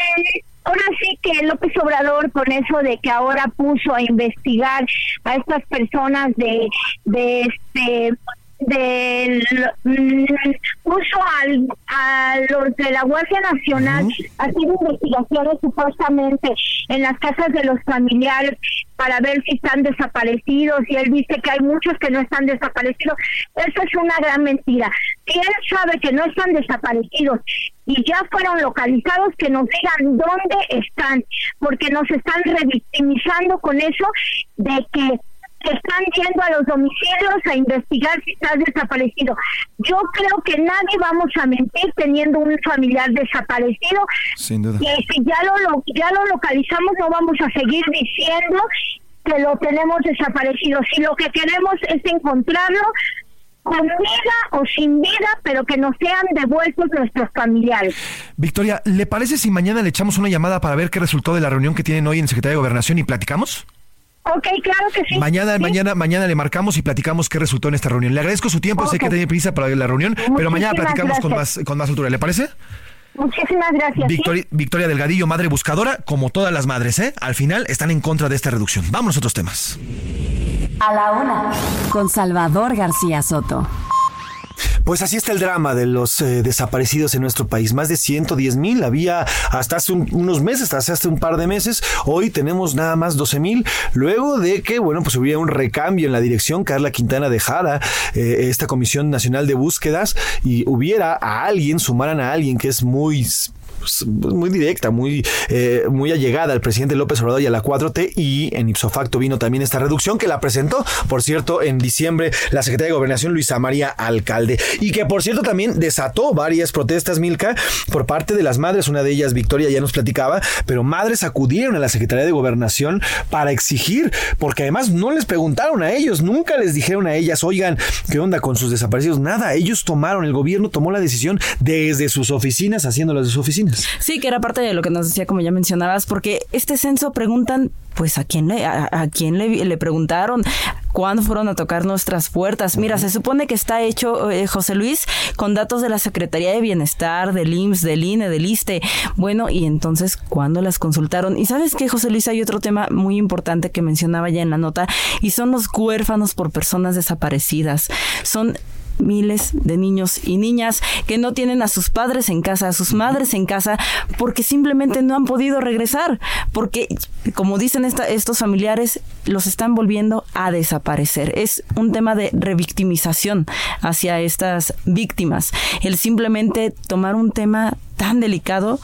ahora sí que López Obrador con eso de que ahora puso a investigar a estas personas de, de este del mm, puso al, a los de la Guardia Nacional haciendo investigaciones supuestamente en las casas de los familiares para ver si están desaparecidos y él dice que hay muchos que no están desaparecidos. Eso es una gran mentira. Si él sabe que no están desaparecidos y ya fueron localizados, que nos digan dónde están, porque nos están revictimizando con eso de que que están yendo a los domicilios a investigar si estás desaparecido. Yo creo que nadie vamos a mentir teniendo un familiar desaparecido. Sin duda. Y si ya lo, ya lo localizamos, no vamos a seguir diciendo que lo tenemos desaparecido. Si lo que queremos es encontrarlo, con vida o sin vida, pero que nos sean devueltos nuestros familiares. Victoria, ¿le parece si mañana le echamos una llamada para ver qué resultó de la reunión que tienen hoy en Secretaría de Gobernación y platicamos? Ok, claro que sí. Mañana, mañana, mañana le marcamos y platicamos qué resultó en esta reunión. Le agradezco su tiempo, sé que tiene prisa para la reunión, pero mañana platicamos con más, con más altura. ¿Le parece? Muchísimas gracias. Victoria, Victoria, Delgadillo, madre buscadora, como todas las madres, ¿eh? Al final están en contra de esta reducción. Vámonos a otros temas. A la una, con Salvador García Soto. Pues así está el drama de los eh, desaparecidos en nuestro país. Más de 110 mil había hasta hace unos meses, hasta hace un par de meses. Hoy tenemos nada más 12 mil. Luego de que, bueno, pues hubiera un recambio en la dirección, Carla Quintana dejara eh, esta Comisión Nacional de Búsquedas y hubiera a alguien, sumaran a alguien que es muy pues, muy directa, muy, eh, muy allegada al presidente López Obrador y a la 4T y en ipso facto vino también esta reducción que la presentó, por cierto, en diciembre la secretaria de Gobernación Luisa María Alcalde y que por cierto también desató varias protestas, Milka, por parte de las madres, una de ellas Victoria ya nos platicaba, pero madres acudieron a la Secretaría de Gobernación para exigir, porque además no les preguntaron a ellos, nunca les dijeron a ellas, oigan, ¿qué onda con sus desaparecidos? Nada, ellos tomaron, el gobierno tomó la decisión desde sus oficinas, haciéndolas de sus oficinas. Sí, que era parte de lo que nos decía, como ya mencionabas, porque este censo preguntan, pues a quién le, a, quién le, le, preguntaron, cuándo fueron a tocar nuestras puertas. Mira, se supone que está hecho, eh, José Luis, con datos de la Secretaría de Bienestar, del IMSS, del INE, del ISTE. Bueno, y entonces, ¿cuándo las consultaron? Y sabes que, José Luis, hay otro tema muy importante que mencionaba ya en la nota, y son los huérfanos por personas desaparecidas. Son miles de niños y niñas que no tienen a sus padres en casa, a sus madres en casa, porque simplemente no han podido regresar, porque como dicen estos familiares, los están volviendo a desaparecer. Es un tema de revictimización hacia estas víctimas. El simplemente tomar un tema tan delicado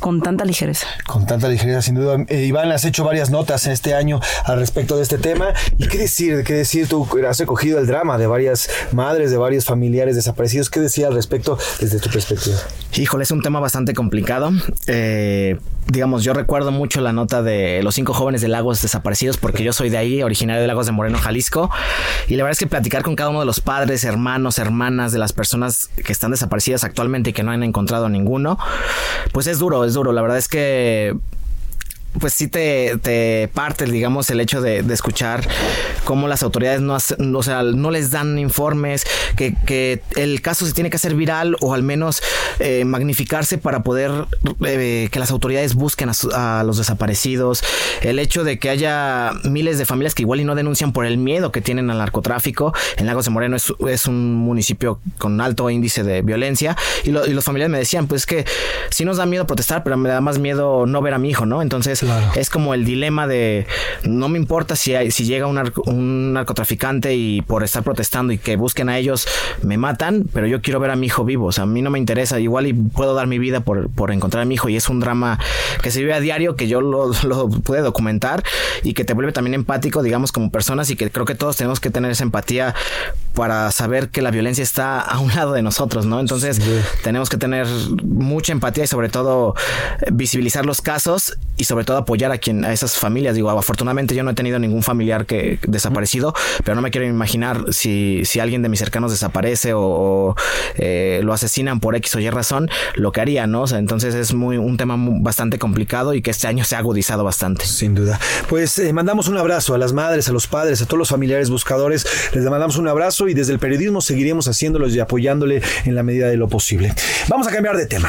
con tanta ligereza. Con tanta ligereza, sin duda. Eh, Iván, has hecho varias notas en este año al respecto de este tema. ¿Y qué decir? ¿Qué decir? Tú has recogido el drama de varias madres, de varios familiares desaparecidos. ¿Qué decía al respecto desde tu perspectiva? Híjole, es un tema bastante complicado. Eh, digamos, yo recuerdo mucho la nota de los cinco jóvenes de Lagos desaparecidos porque yo soy de ahí, originario de Lagos de Moreno, Jalisco. Y la verdad es que platicar con cada uno de los padres, hermanos, hermanas de las personas que están desaparecidas actualmente y que no han encontrado ninguno, pues es duro, es duro. La verdad es que pues sí te, te parte, digamos, el hecho de, escuchar cómo las autoridades no, o sea, no les dan informes, que, que, el caso se tiene que hacer viral o al menos eh, magnificarse para poder eh, que las autoridades busquen a, los desaparecidos, el hecho de que haya miles de familias que igual y no denuncian por el miedo que tienen al narcotráfico. En Lagos de Moreno es, es un municipio con alto índice de violencia y, y los familiares me decían, pues que sí nos da miedo protestar, pero me da más miedo no ver a mi hijo, ¿no? Entonces es como el dilema de no me importa si, hay, si llega un, un, narcotraficante y por estar protestando y que busquen a ellos me matan, pero yo quiero ver a mi hijo vivo. O sea, a mí no me interesa. Igual y puedo dar mi vida por, por encontrar a mi hijo y es un drama que se vive a diario, que yo lo, lo pude documentar y que te vuelve también empático, digamos, como personas y que creo que todos tenemos que tener esa empatía para saber que la violencia está a un lado de nosotros, ¿no? Entonces tenemos que tener mucha empatía y sobre todo visibilizar los casos y sobre todo apoyar a quien a esas familias. Digo, afortunadamente yo no he tenido ningún familiar que desaparecido, pero no me quiero imaginar si, si alguien de mis cercanos desaparece o, eh, lo asesinan por X o Y razón, lo que haría, ¿no? entonces es muy un tema bastante complicado y que este año se ha agudizado bastante. Sin duda. Pues eh, mandamos un abrazo a las madres, a los padres, a todos los familiares buscadores. Les mandamos un abrazo y desde el periodismo seguiremos haciéndolos y apoyándole en la medida de lo posible. Vamos a cambiar de tema.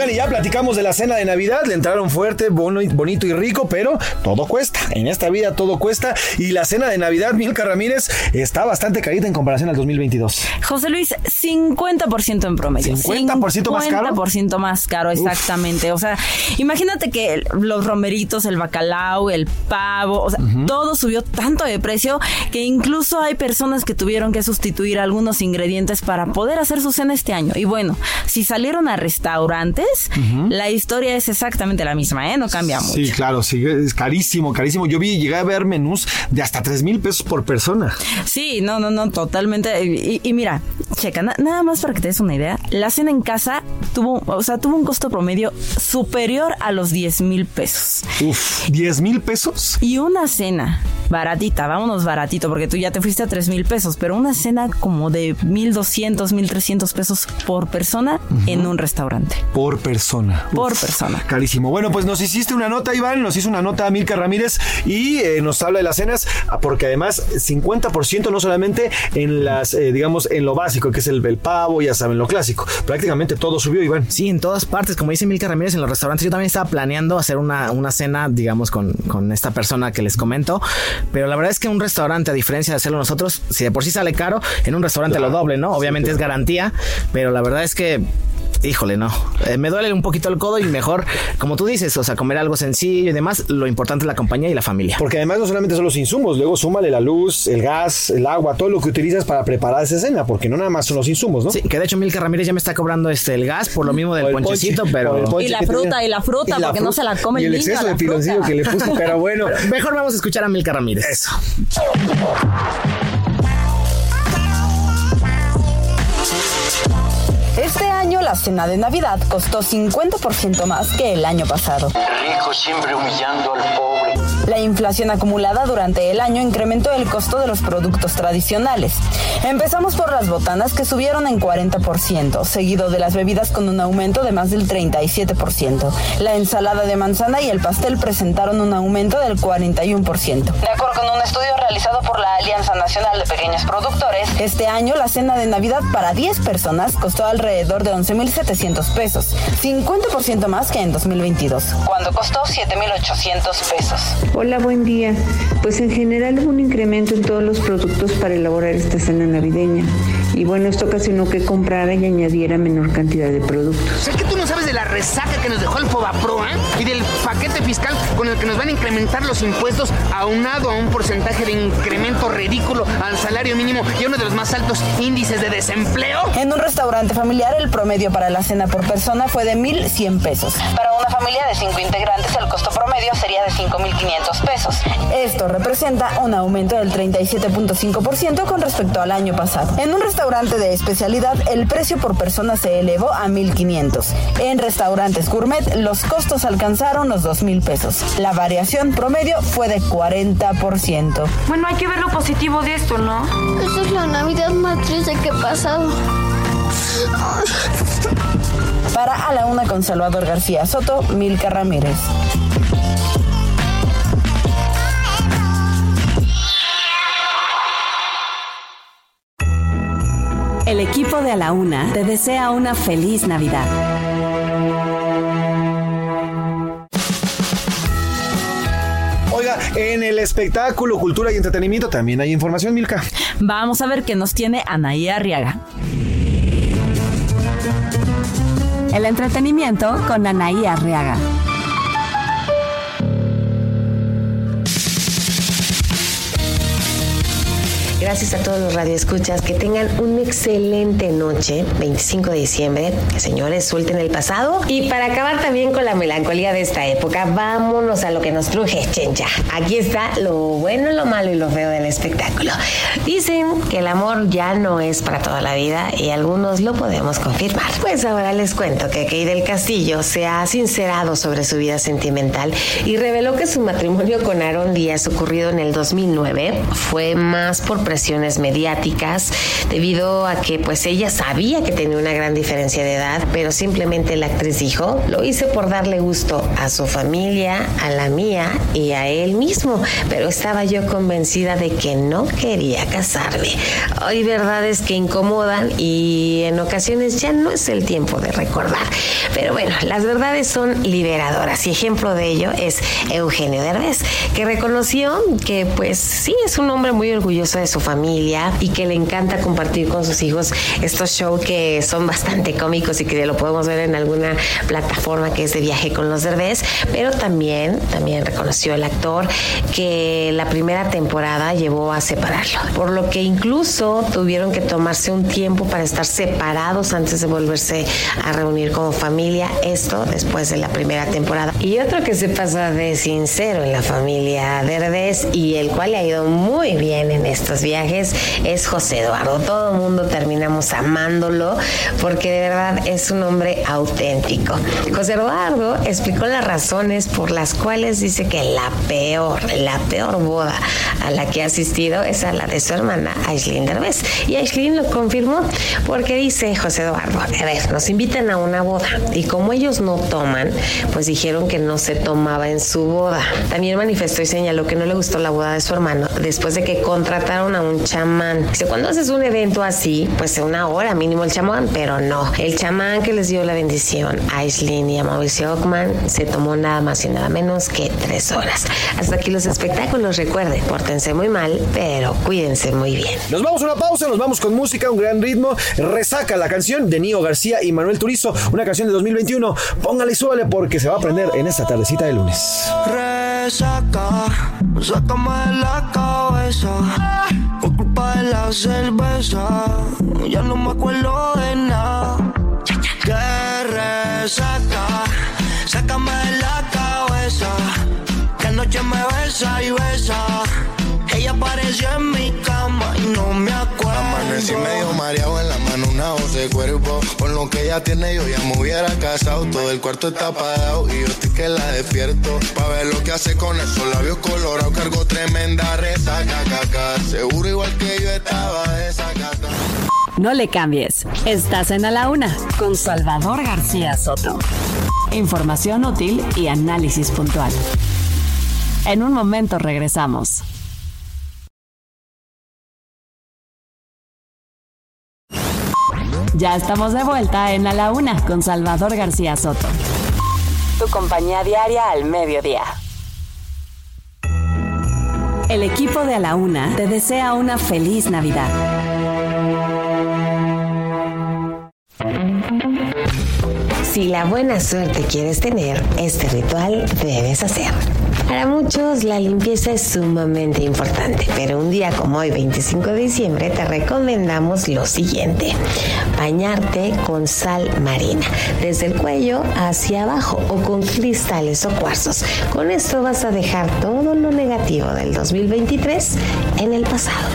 Y ya platicamos de la cena de Navidad, le entraron fuerte, bonito y rico, pero todo cuesta. En esta vida todo cuesta. Y la cena de Navidad, Milka Ramírez, está bastante carita en comparación al 2022. José Luis, 50% en promedio. 50% más caro. 50% más caro, exactamente. O sea, imagínate que los romeritos, el bacalao, el pavo, o sea, todo subió tanto de precio que incluso hay personas que tuvieron que sustituir algunos ingredientes para poder hacer su cena este año. Y bueno, si salieron a restaurantes, la historia es exactamente la misma, ¿eh? No cambia mucho. Sí, claro, sí, es carísimo, carísimo. Yo vi, llegué a ver menús de hasta 3 mil pesos por persona. Sí, no, no, no, totalmente. Y, mira, checa, nada más para que te des una idea, la cena en casa tuvo, o sea, tuvo un costo promedio superior a los 10 mil pesos. Uf, ¿10 mil pesos? Y una cena baratita, vámonos baratito, porque tú ya te fuiste a 3 mil pesos, pero una cena como de 1200, 1300 pesos por persona en un restaurante. Por persona. Por persona. Carísimo. Bueno, pues nos hiciste una nota, Iván, nos hizo una nota Milka Ramírez y eh, nos habla de las cenas, ah, porque además 50% no solamente en las, eh, digamos, en lo básico, que es el, el, pavo, ya saben, lo clásico. Prácticamente todo subió, Iván. Sí, en todas partes. Como dice Milka Ramírez, en los restaurantes yo también estaba planeando hacer una, una cena, digamos, con, con esta persona que les comento, pero la verdad es que un restaurante, a diferencia de hacerlo nosotros, si de por sí sale caro, en un restaurante lo doble, ¿no? Obviamente es garantía, pero la verdad es que híjole, no. Eh, me duele un poquito el codo y mejor, como tú dices, o sea, comer algo sencillo y demás, lo importante es la compañía y la familia. Porque además no solamente son los insumos, luego súmale la luz, el gas, el agua, todo lo que utilizas para preparar esa cena, porque no nada más son los insumos, ¿no? Sí, que de hecho Milka Ramírez ya me está cobrando este el gas por lo mismo del ponchecito, pero... y la fruta, y la fruta, porque no se la come y el exceso de piloncillo que le puse, pero bueno. mejor vamos a escuchar a Milka Ramírez. Eso. Este año la cena de Navidad costó 50% más que el año pasado. rico siempre humillando al pobre. La inflación acumulada durante el año incrementó el costo de los productos tradicionales. Empezamos por las botanas que subieron en 40%, seguido de las bebidas con un aumento de más del 37%. La ensalada de manzana y el pastel presentaron un aumento del 41%. De acuerdo con un estudio realizado por la Alianza Nacional de Pequeños Productores, este año la cena de Navidad para 10 personas costó alrededor de 11.700 pesos, 50% más que en 2022, cuando costó 7.800 pesos. Hola, buen día. Pues en general hubo un incremento en todos los productos para elaborar esta cena navideña. Y bueno, esto ocasionó que comprara y añadiera menor cantidad de productos. Es que tú no sabes de la resaca que nos dejó el Fobapro, ¿eh? Y del paquete fiscal con el que nos van a incrementar los impuestos aunado a un porcentaje de incremento ridículo al salario mínimo y uno de los más altos índices de desempleo. En un restaurante familiar, el promedio para la cena por persona fue de 1.100 pesos. Para una familia de 5 integrantes, el costo promedio sería de 5.500 pesos. Esto representa un aumento del 37.5% con respecto al año pasado. En un restaurante de especialidad, el precio por persona se elevó a 1.500. En restaurantes gourmet, los costos alcanzaron los 2.000 pesos. La variación promedio fue de 40%. Bueno, hay que ver lo positivo de esto, ¿no? Esta es la Navidad más triste que he pasado. Para A la Una con Salvador García Soto, Milka Ramírez. El equipo de A la Una te desea una feliz Navidad. Oiga, en el espectáculo, cultura y entretenimiento también hay información, Milka. Vamos a ver qué nos tiene Anaí Arriaga. El entretenimiento con Anaí Arriaga. Gracias a todos los radioescuchas. Que tengan una excelente noche, 25 de diciembre. Señores, suelten el pasado. Y para acabar también con la melancolía de esta época, vámonos a lo que nos truje, chencha. Aquí está lo bueno, lo malo y lo feo del espectáculo. Dicen que el amor ya no es para toda la vida y algunos lo podemos confirmar. Pues ahora les cuento que Kay del Castillo se ha sincerado sobre su vida sentimental y reveló que su matrimonio con Aaron Díaz ocurrido en el 2009 fue más por presiones mediáticas debido a que pues ella sabía que tenía una gran diferencia de edad, pero simplemente la actriz dijo, lo hice por darle gusto a su familia, a la mía y a él mismo, pero estaba yo convencida de que no quería casarme. Hay verdades que incomodan y en ocasiones ya no es el tiempo de recordar. Pero bueno, las verdades son liberadoras y ejemplo de ello es Eugenio Derbez, que reconoció que pues sí es un hombre muy orgulloso de su familia y que le encanta compartir con sus hijos estos shows que son bastante cómicos y que lo podemos ver en alguna plataforma que es de viaje con los Derbez, pero también también reconoció el actor que la primera temporada llevó a separarlo, por lo que incluso tuvieron que tomarse un tiempo para estar separados antes de volverse a reunir como familia, esto después de la primera temporada. Y otro que se pasa de sincero en la familia Derbez y el cual le ha ido muy bien en estos viajes es José Eduardo. Todo el mundo terminamos amándolo porque de verdad es un hombre auténtico. José Eduardo explicó las razones por las cuales dice que la peor, la peor boda a la que ha asistido es a la de su hermana Aislinn Derbez. Y Aislinn lo confirmó porque dice José Eduardo, a ver, nos invitan a una boda y como ellos no toman, pues dijeron que no se tomaba en su boda. También manifestó y señaló que no le gustó la boda de su hermano después de que contrataron a un chamán. Dice, cuando haces un evento así, pues una hora mínimo el chamán, pero no. El chamán que les dio la bendición a Aislinn y a Mauricio Ockman se tomó nada más y nada menos que tres horas. Hasta aquí los espectáculos. Recuerden, pórtense muy mal, pero cuídense muy bien. Nos vamos a una pausa, nos vamos con música, un gran ritmo. Resaca la canción de Nio García y Manuel Turizo, una canción de 2021. Póngale y súbale porque se va a aprender en esta tardecita de lunes. Resaca, sácame la cabeza. La cerveza, ya no me acuerdo de nada. Que resaca, sácame de la cabeza. Que anoche me besa y besa. Ella apareció en mi cama y no me acuerdo. Amanecí medio mareado en la mano, una voz de cuerpo. Con lo que ella tiene, yo ya me hubiera casado. Todo el cuarto está apagado y yo estoy que la despierto. Pa' ver lo que hace con esos labios colorados. Cargo tremenda resaca, caca. Seguro igual que yo estaba esa gata. No le cambies. Estás en A la Una con Salvador García Soto. Información útil y análisis puntual. En un momento regresamos. Ya estamos de vuelta en A la Una con Salvador García Soto. Tu compañía diaria al mediodía. El equipo de A la Una te desea una feliz Navidad. Si la buena suerte quieres tener, este ritual debes hacer. Para muchos la limpieza es sumamente importante, pero un día como hoy, 25 de diciembre, te recomendamos lo siguiente. Bañarte con sal marina, desde el cuello hacia abajo o con cristales o cuarzos. Con esto vas a dejar todo lo negativo del 2023 en el pasado.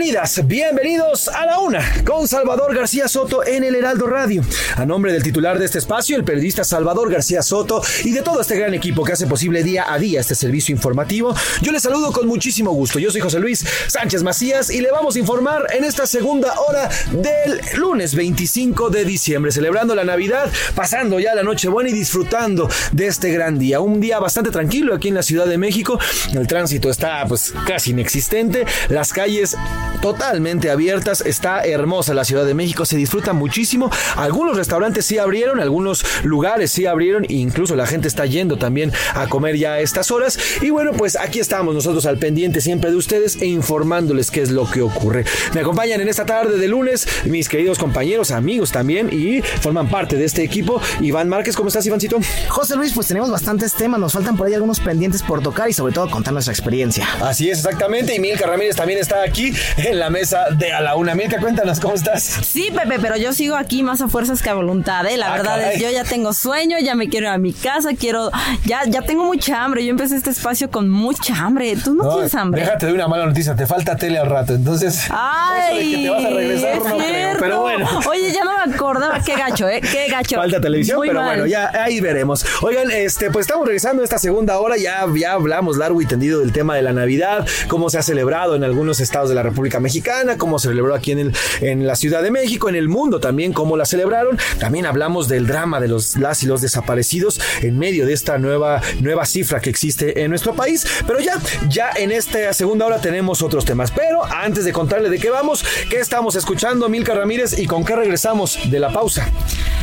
Bienvenidas, bienvenidos a la una con Salvador García Soto en el Heraldo Radio. A nombre del titular de este espacio, el periodista Salvador García Soto y de todo este gran equipo que hace posible día a día este servicio informativo, yo les saludo con muchísimo gusto. Yo soy José Luis Sánchez Macías y le vamos a informar en esta segunda hora del lunes 25 de diciembre, celebrando la Navidad, pasando ya la Nochebuena y disfrutando de este gran día. Un día bastante tranquilo aquí en la Ciudad de México. El tránsito está pues casi inexistente, las calles totalmente abiertas, está hermosa la Ciudad de México, se disfruta muchísimo. Algunos restaurantes sí abrieron, algunos lugares sí abrieron, e incluso la gente está yendo también a comer ya a estas horas. Y bueno, pues aquí estamos nosotros al pendiente siempre de ustedes e informándoles qué es lo que ocurre. Me acompañan en esta tarde de lunes mis queridos compañeros, amigos también y forman parte de este equipo. Iván Márquez, ¿cómo estás, Ivancito? José Luis, pues tenemos bastantes temas, nos faltan por ahí algunos pendientes por tocar y sobre todo contar nuestra experiencia. Así es, exactamente. Y Milka Ramírez también está aquí en la mesa de A la Una. Milka, cuéntanos, ¿cómo estás? Sí, Pepe, pero yo sigo aquí más a fuerzas que a voluntad, ¿eh? La Ah, verdad caray. es, yo ya tengo sueño, ya me quiero ir a mi casa, quiero... Ya, ya tengo mucha hambre, yo empecé este espacio con mucha hambre. ¿Tú no, tienes hambre? Déjate de una mala noticia, te falta tele al rato, entonces. Ay, eso de que te vas a regresar, es no creo, cierto. pero bueno. Oye, ya no me acordaba. Qué gacho, ¿eh? Qué gacho. Falta televisión, Muy pero mal. bueno, ya ahí veremos. Oigan, este, pues estamos regresando a esta segunda hora, ya, ya hablamos largo y tendido del tema de la Navidad, cómo se ha celebrado en algunos estados de la República Mexicana, cómo se celebró aquí en, el, en la Ciudad de México, en el mundo también, cómo la celebraron. También hablamos del drama de los las y los desaparecidos en medio de esta nueva, nueva cifra que existe en nuestro país. Pero ya, ya en esta segunda hora tenemos otros temas. Pero antes de contarle de qué vamos, qué estamos escuchando, Milka Ramírez, y con qué regresamos de la pausa.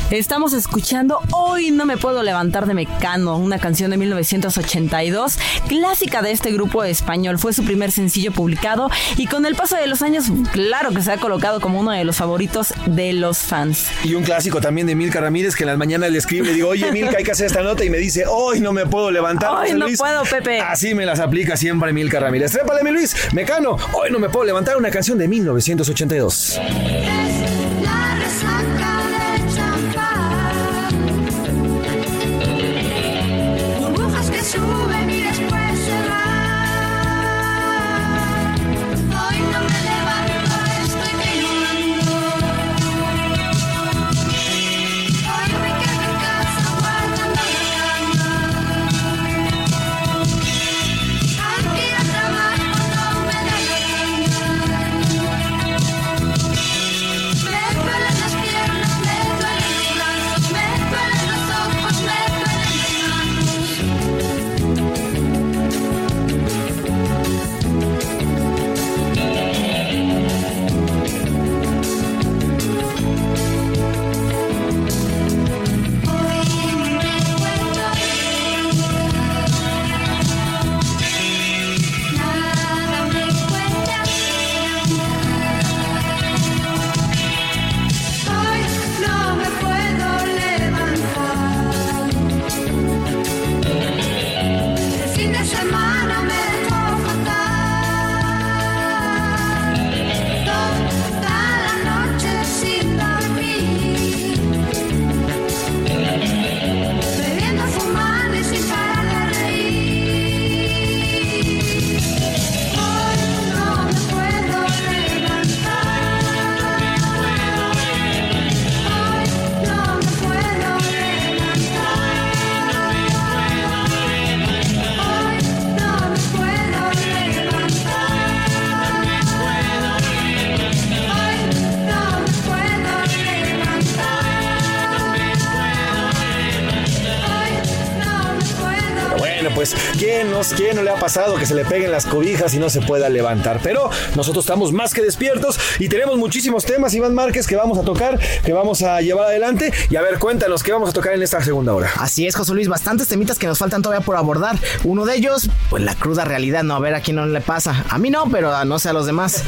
Estamos escuchando Hoy no me puedo levantar de Mecano, una canción de 1982, clásica de este grupo español. Fue su primer sencillo publicado y con el paso de los años, claro que se ha colocado como uno de los favoritos de los fans. Y un clásico también de Milka Ramírez que en las mañanas le escribe, le digo, oye Milka, hay que hacer esta nota y me dice, hoy no me puedo levantar. Hoy no Luis". puedo, Pepe. Así me las aplica siempre Milka Ramírez. Trépale, mi Luis, Mecano, hoy no me puedo levantar una canción de 1982. Pasado que se le peguen las cobijas y no se pueda levantar? Pero nosotros estamos más que despiertos y tenemos muchísimos temas, Iván Márquez, que vamos a tocar, que vamos a llevar adelante. Y a ver, cuéntanos, ¿qué vamos a tocar en esta segunda hora? Así es, José Luis, bastantes temitas que nos faltan todavía por abordar. Uno de ellos, pues la cruda realidad, no a ver a quién no le pasa. A mí no, pero a no sé a los demás.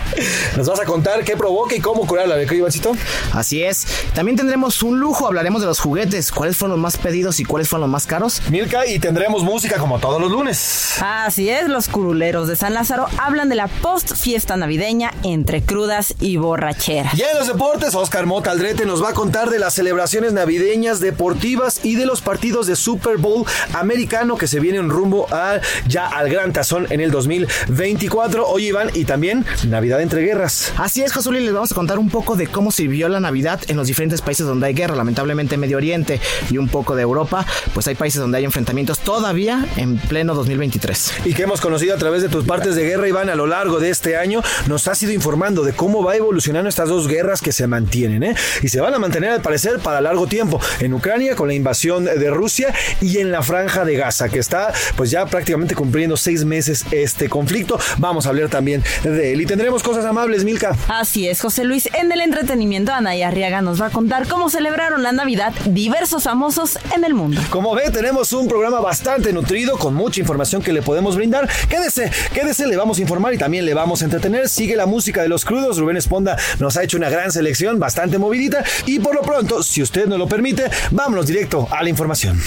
Nos vas a contar qué provoca y cómo curarla, ¿de qué, Ivancito? Así es. También tendremos un lujo, hablaremos de los juguetes, cuáles fueron los más pedidos y cuáles fueron los más caros. Milka, y tendremos música como todos los lunes. Así es, los curuleros de San Lázaro hablan de la post fiesta navideña entre crudas y borracheras. Y en los deportes, Oscar Mota Aldrete nos va a contar de las celebraciones navideñas deportivas y de los partidos de Super Bowl americano que se vienen rumbo a, ya al Gran Tazón en el 2024. Oye, Iván, y también Navidad entre guerras. Así es, Josué, les vamos a contar un poco de cómo se vivió la Navidad en los diferentes países donde hay guerra. Lamentablemente Medio Oriente y un poco de Europa, pues hay países donde hay enfrentamientos todavía en pleno 2023. Y que hemos conocido a través de tus partes de guerra, Iván, a lo largo de este año, nos has ido informando de cómo va evolucionando estas dos guerras que se mantienen, ¿eh? Y se van a mantener al parecer para largo tiempo. En Ucrania con la invasión de Rusia y en la franja de Gaza, que está pues ya prácticamente cumpliendo seis meses este conflicto. Vamos a hablar también de él. Y tendremos cosas amables, Milka. Así es, José Luis. En el entretenimiento, Ana y Arriaga nos va a contar cómo celebraron la Navidad diversos famosos en el mundo. Como ve, tenemos un programa bastante nutrido con mucha información que le podemos brindar. Quédese, quédese, le vamos a informar y también le vamos a entretener. Sigue la música de los crudos. Rubén Esponda nos ha hecho una gran selección, bastante movidita. Y por lo pronto, si usted nos lo permite, vámonos directo a la información.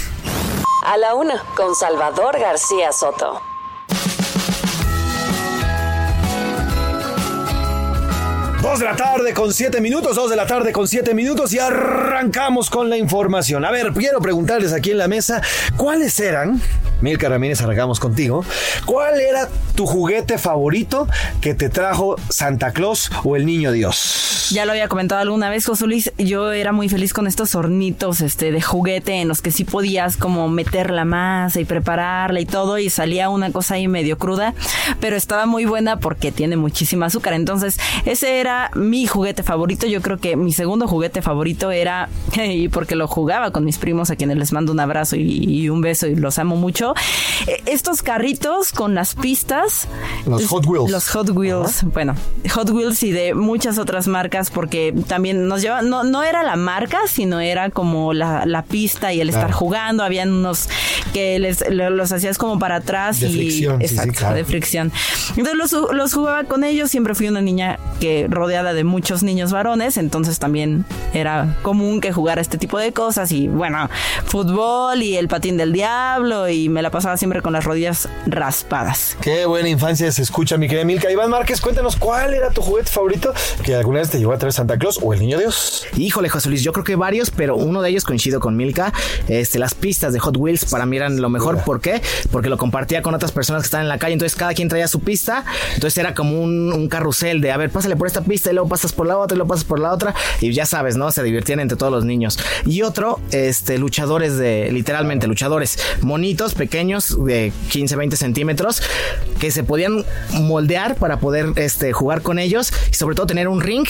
A la una, con Salvador García Soto. Dos de la tarde con siete minutos, dos de la tarde con siete minutos y arrancamos con la información. A ver, quiero preguntarles aquí en la mesa, ¿cuáles eran, Milka Ramírez, arrancamos contigo, cuál era tu juguete favorito que te trajo Santa Claus o el Niño Dios? Ya lo había comentado alguna vez, José Luis, yo era muy feliz con estos hornitos este, de juguete en los que sí podías como meter la masa y prepararla y todo y salía una cosa ahí medio cruda, pero estaba muy buena porque tiene muchísima azúcar. Entonces, ese era mi juguete favorito. Yo creo que mi segundo juguete favorito era, y porque lo jugaba con mis primos a quienes les mando un abrazo y, y un beso y los amo mucho, eh, estos carritos con las pistas. Los Hot Wheels. Los Hot Wheels. Bueno, Hot Wheels y de muchas otras marcas porque también nos lleva, no, no era la marca, sino era como la, la pista y el estar jugando. Habían unos que les, lo- los hacías como para atrás De y fricción, sí, sí, exacto, claro. de fricción. Entonces los, los jugaba con ellos. Siempre fui una niña que rodeada de muchos niños varones, entonces también era común que jugara este tipo de cosas y bueno, fútbol y el patín del diablo y me la pasaba siempre con las rodillas raspadas. Qué buena infancia se escucha, mi querida Milka. Iván Márquez, cuéntanos cuál era tu juguete favorito que alguna vez te llevó a traer Santa Claus o el Niño Dios. Híjole, José Luis, yo creo que varios, pero uno de ellos coincido con Milka. Este, las pistas de Hot Wheels para mí eran lo mejor. ¿Por qué? Porque lo compartía con otras personas que estaban en la calle. Entonces cada quien traía su pista. Entonces era como un, un carrusel de, a ver, pásale por esta pista y luego pasas por la otra y luego pasas por la otra. Y ya sabes, ¿no? Se divertían entre todos los niños. Y otro, este, luchadores de, literalmente, luchadores monitos pequeños de 15, 20 centímetros que se podían moldear para poder este, jugar con ellos y sobre todo tener un ring.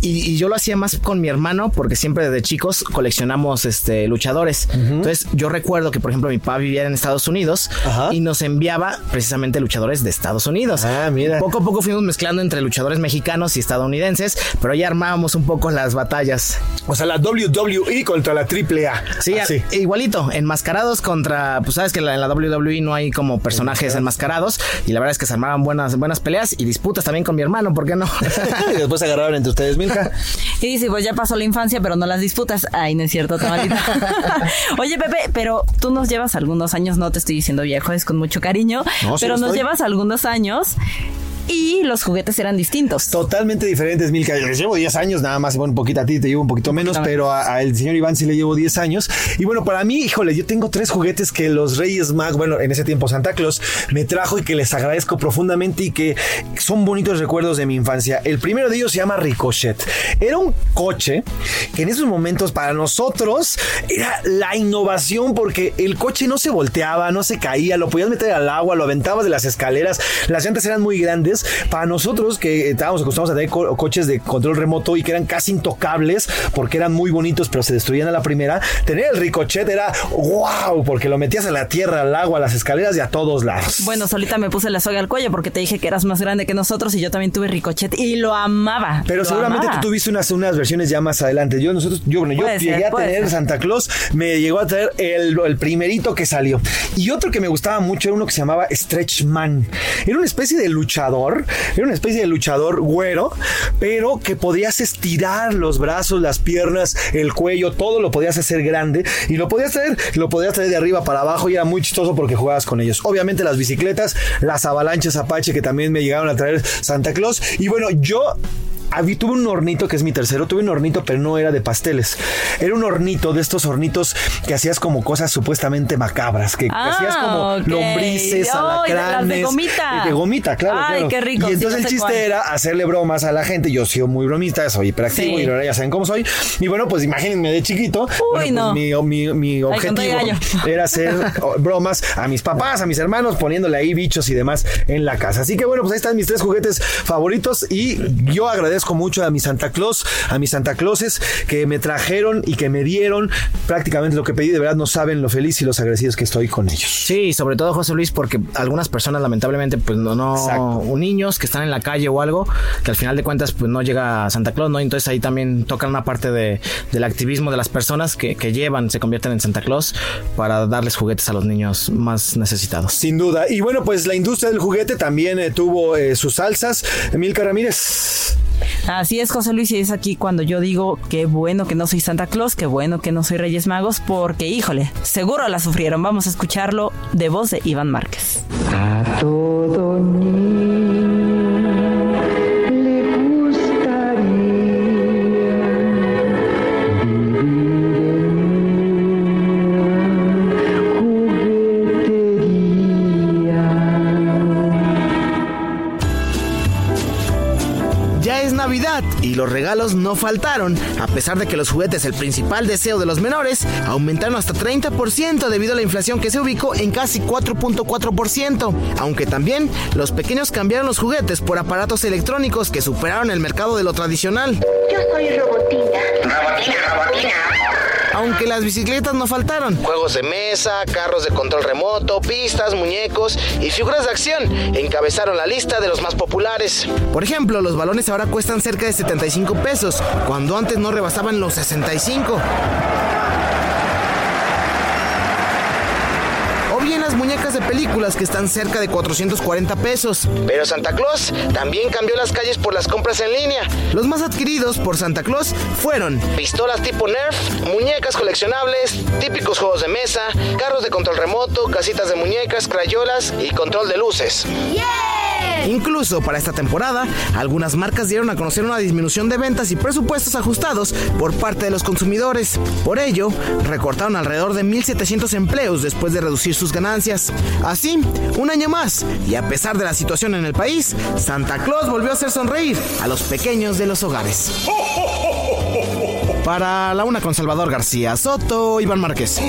Y, y yo lo hacía más con mi hermano porque siempre desde chicos coleccionamos este, luchadores. Entonces yo recuerdo que, por ejemplo, mi papá vivía en Estados Unidos y nos enviaba precisamente luchadores de Estados Unidos. Ah, mira. Poco a poco fuimos mezclando entre luchadores mexicanos y estadounidenses, pero ya armábamos un poco las batallas. O sea, la WWE contra la AAA. Sí, Así. a- igualito, enmascarados contra, pues sabes que en la WWE no hay como personajes enmascarados y la verdad es que se armaban buenas, buenas peleas y disputas también con mi hermano, ¿por qué no? y después se agarraron entre ustedes, Milka. Y dice, pues ya pasó la infancia, pero no las disputas. Ay, no es cierto, tamalita. Oye, Pepe, pero tú nos llevas algunos años, no te estoy diciendo viejo, es con mucho cariño, No, sí pero nos estoy. llevas algunos años y los juguetes eran distintos. Totalmente diferentes, Milka. Les llevo 10 años nada más. Bueno, un poquito a ti te llevo un poquito menos, pero al señor Iván sí le llevo 10 años. Y bueno, para mí, híjole, yo tengo tres juguetes que los Reyes Mag, bueno, en ese tiempo Santa Claus, me trajo y que les agradezco profundamente y que son bonitos recuerdos de mi infancia. El primero de ellos se llama Ricochet. Era un coche que en esos momentos para nosotros era la innovación porque el coche no se volteaba, no se caía, lo podías meter al agua, lo aventabas de las escaleras, las llantas eran muy grandes. Para nosotros que estábamos acostumbrados a tener co- coches de control remoto y que eran casi intocables porque eran muy bonitos pero se destruían a la primera, tener el Ricochet era wow porque lo metías a la tierra, al agua, a las escaleras y a todos lados. Bueno, solita me puse la soga al cuello porque te dije que eras más grande que nosotros y yo también tuve ricochet y lo amaba. Pero lo seguramente amaba. tú tuviste unas, unas versiones ya más adelante. Yo, nosotros, yo, bueno, yo llegué ser, a tener ser. Santa Claus, me llegó a traer el, el primerito que salió. Y otro que me gustaba mucho era uno que se llamaba Stretch Man. Era una especie de luchador era una especie de luchador güero, pero que podías estirar los brazos, las piernas, el cuello, todo lo podías hacer grande y lo podías traer, lo podías traer de arriba para abajo y era muy chistoso porque jugabas con ellos. Obviamente las bicicletas, las avalanchas Apache que también me llegaron a traer Santa Claus y bueno, yo habí- tuve un hornito que es mi tercero, tuve un hornito pero no era de pasteles. Era un hornito de estos hornitos que hacías como cosas supuestamente macabras, que Ah, hacías como ok. lombrices, Ay, de de gomita. De gomita, claro. Ay, claro. qué rico, Y sí, entonces el chiste cuál. era hacerle bromas a la gente. Yo soy muy bromista, soy hiperactivo Sí. y ahora ya saben cómo soy. Y bueno, pues imagínense de chiquito. Uy, bueno, pues no. mi, objetivo era hacer oh, bromas a mis papás, a mis hermanos, poniéndole ahí bichos y demás en la casa. Así que bueno, pues ahí están mis tres juguetes favoritos y yo agradezco mucho a mi Santa Claus, a mis Santa Clauses que me trajeron y que me dieron prácticamente lo que pedí. De verdad no saben lo feliz y los agradecidos que estoy con ellos. Sí, sobre todo José Luis, porque algunas personas lamentablemente, pues no, no o niños que están en la calle o algo, que al final de cuentas, pues no llega Santa Claus, ¿no? Entonces ahí también tocan una parte de, del activismo de las personas que, que llevan, se convierten en Santa Claus para darles juguetes a los niños más necesitados. Sin duda. Y bueno, pues la industria del juguete también eh, tuvo eh, sus salsas. Emilka Ramírez. Así es, José Luis, y es aquí cuando yo digo qué bueno que no soy Santa Claus, qué bueno que no soy Reyes Magos, porque híjole, seguro la sufrieron. Vamos a escucharlo de voz de Iván Márquez. A todo niño Navidad y los regalos no faltaron, a pesar de que los juguetes, el principal deseo de los menores, aumentaron hasta 30% debido a la inflación que se ubicó en casi 4.4%, aunque también los pequeños cambiaron los juguetes por aparatos electrónicos que superaron el mercado de lo tradicional. Yo soy Robotina. Robotina, robotina. Aunque las bicicletas no faltaron. Juegos de mesa, carros de control remoto, pistas, muñecos y figuras de acción encabezaron la lista de los más populares. Por ejemplo, los balones ahora cuestan cerca de 75 pesos, cuando antes no rebasaban los 65. De películas que están cerca de 440 pesos. Pero Santa Claus también cambió las calles por las compras en línea. Los más adquiridos por Santa Claus fueron pistolas tipo Nerf, muñecas coleccionables, típicos juegos de mesa, carros de control remoto, casitas de muñecas, crayolas y control de luces. Incluso para esta temporada, algunas marcas dieron a conocer una disminución de ventas y presupuestos ajustados por parte de los consumidores. Por ello, recortaron alrededor de 1.700 empleos después de reducir sus ganancias. Así, un año más, y a pesar de la situación en el país, Santa Claus volvió a hacer sonreír a los pequeños de los hogares. Para la una con Salvador García Soto, Iván Márquez.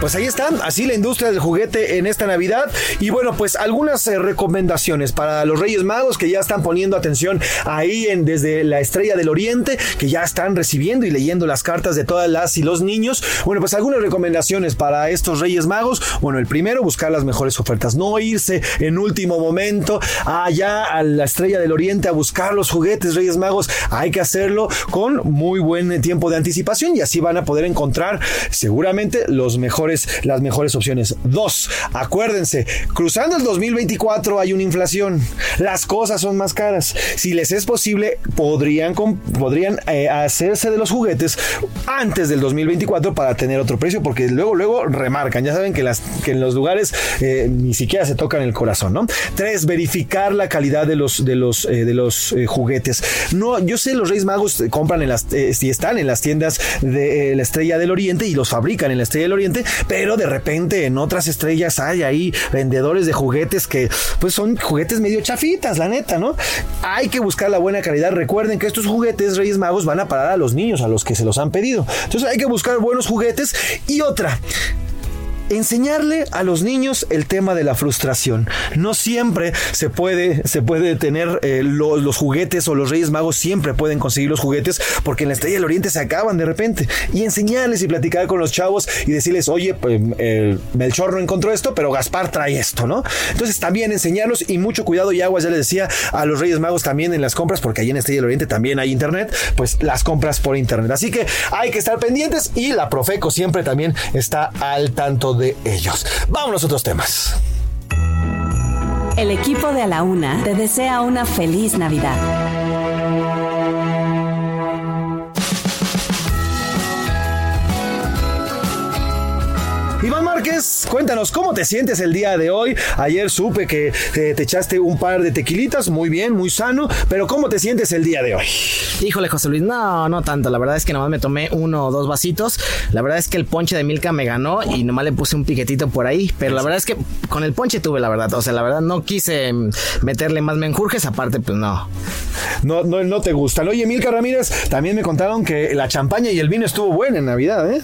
Pues ahí está, así la industria del juguete en esta Navidad. Y bueno, pues algunas eh, recomendaciones para los Reyes Magos que ya están poniendo atención ahí en desde la Estrella del Oriente, que ya están recibiendo y leyendo las cartas de todas las y los niños. Bueno, pues algunas recomendaciones para estos Reyes Magos. Bueno, el primero, buscar las mejores ofertas, no irse en último momento allá a la Estrella del Oriente a buscar los juguetes Reyes Magos. Hay que hacerlo con muy buen tiempo de anticipación y así van a poder encontrar seguramente los mejores las mejores opciones. Dos, acuérdense, cruzando el 2024 hay una inflación. Las cosas son más caras. Si les es posible, podrían, podrían eh, hacerse de los juguetes antes del 2024 para tener otro precio, porque luego, luego remarcan. Ya saben que, las, que en los lugares eh, ni siquiera se tocan el corazón, ¿no? Tres, verificar la calidad de los, de los, eh, de los juguetes. No, yo sé, los Reyes Magos compran en las, si están en las tiendas de la Estrella del Oriente y los fabrican en la Estrella del Oriente, pero de repente en otras estrellas hay ahí vendedores de juguetes que pues son juguetes medio chafitas, la neta, ¿no? Hay que buscar la buena calidad. Recuerden que estos juguetes Reyes Magos van a parar a los niños, a los que se los han pedido. Entonces hay que buscar buenos juguetes y otra enseñarle a los niños el tema de la frustración. No siempre se puede, se puede tener eh, lo- los juguetes o los Reyes Magos siempre pueden conseguir los juguetes porque en la Estrella del Oriente se acaban de repente. Y enseñarles y platicar con los chavos y decirles, oye, pues eh, Melchor no encontró esto, pero Gaspar trae esto, ¿no? Entonces también enseñarlos y mucho cuidado y aguas, ya les decía, a los Reyes Magos también en las compras, porque ahí en Estrella del Oriente también hay internet, pues las compras por internet. Así que hay que estar pendientes y la Profeco siempre también está al tanto de ellos. Vámonos a otros temas. El equipo de A la Una te desea una feliz Navidad. Iván Márquez, cuéntanos cómo te sientes el día de hoy. Ayer supe que eh, te echaste un par de tequilitas, muy bien, muy sano, pero ¿cómo te sientes el día de hoy? Híjole, José Luis, no, no tanto. La verdad es que nomás me tomé uno o dos vasitos. La verdad es que el ponche de Milka me ganó y nomás le puse un piquetito por ahí. Pero la verdad es que con el ponche tuve la verdad. O sea, la verdad no quise meterle más menjurjes. Aparte, pues no. No, no, no te gustan. Oye, Milka Ramírez, también me contaron que la champaña y el vino estuvo buena en Navidad, ¿eh?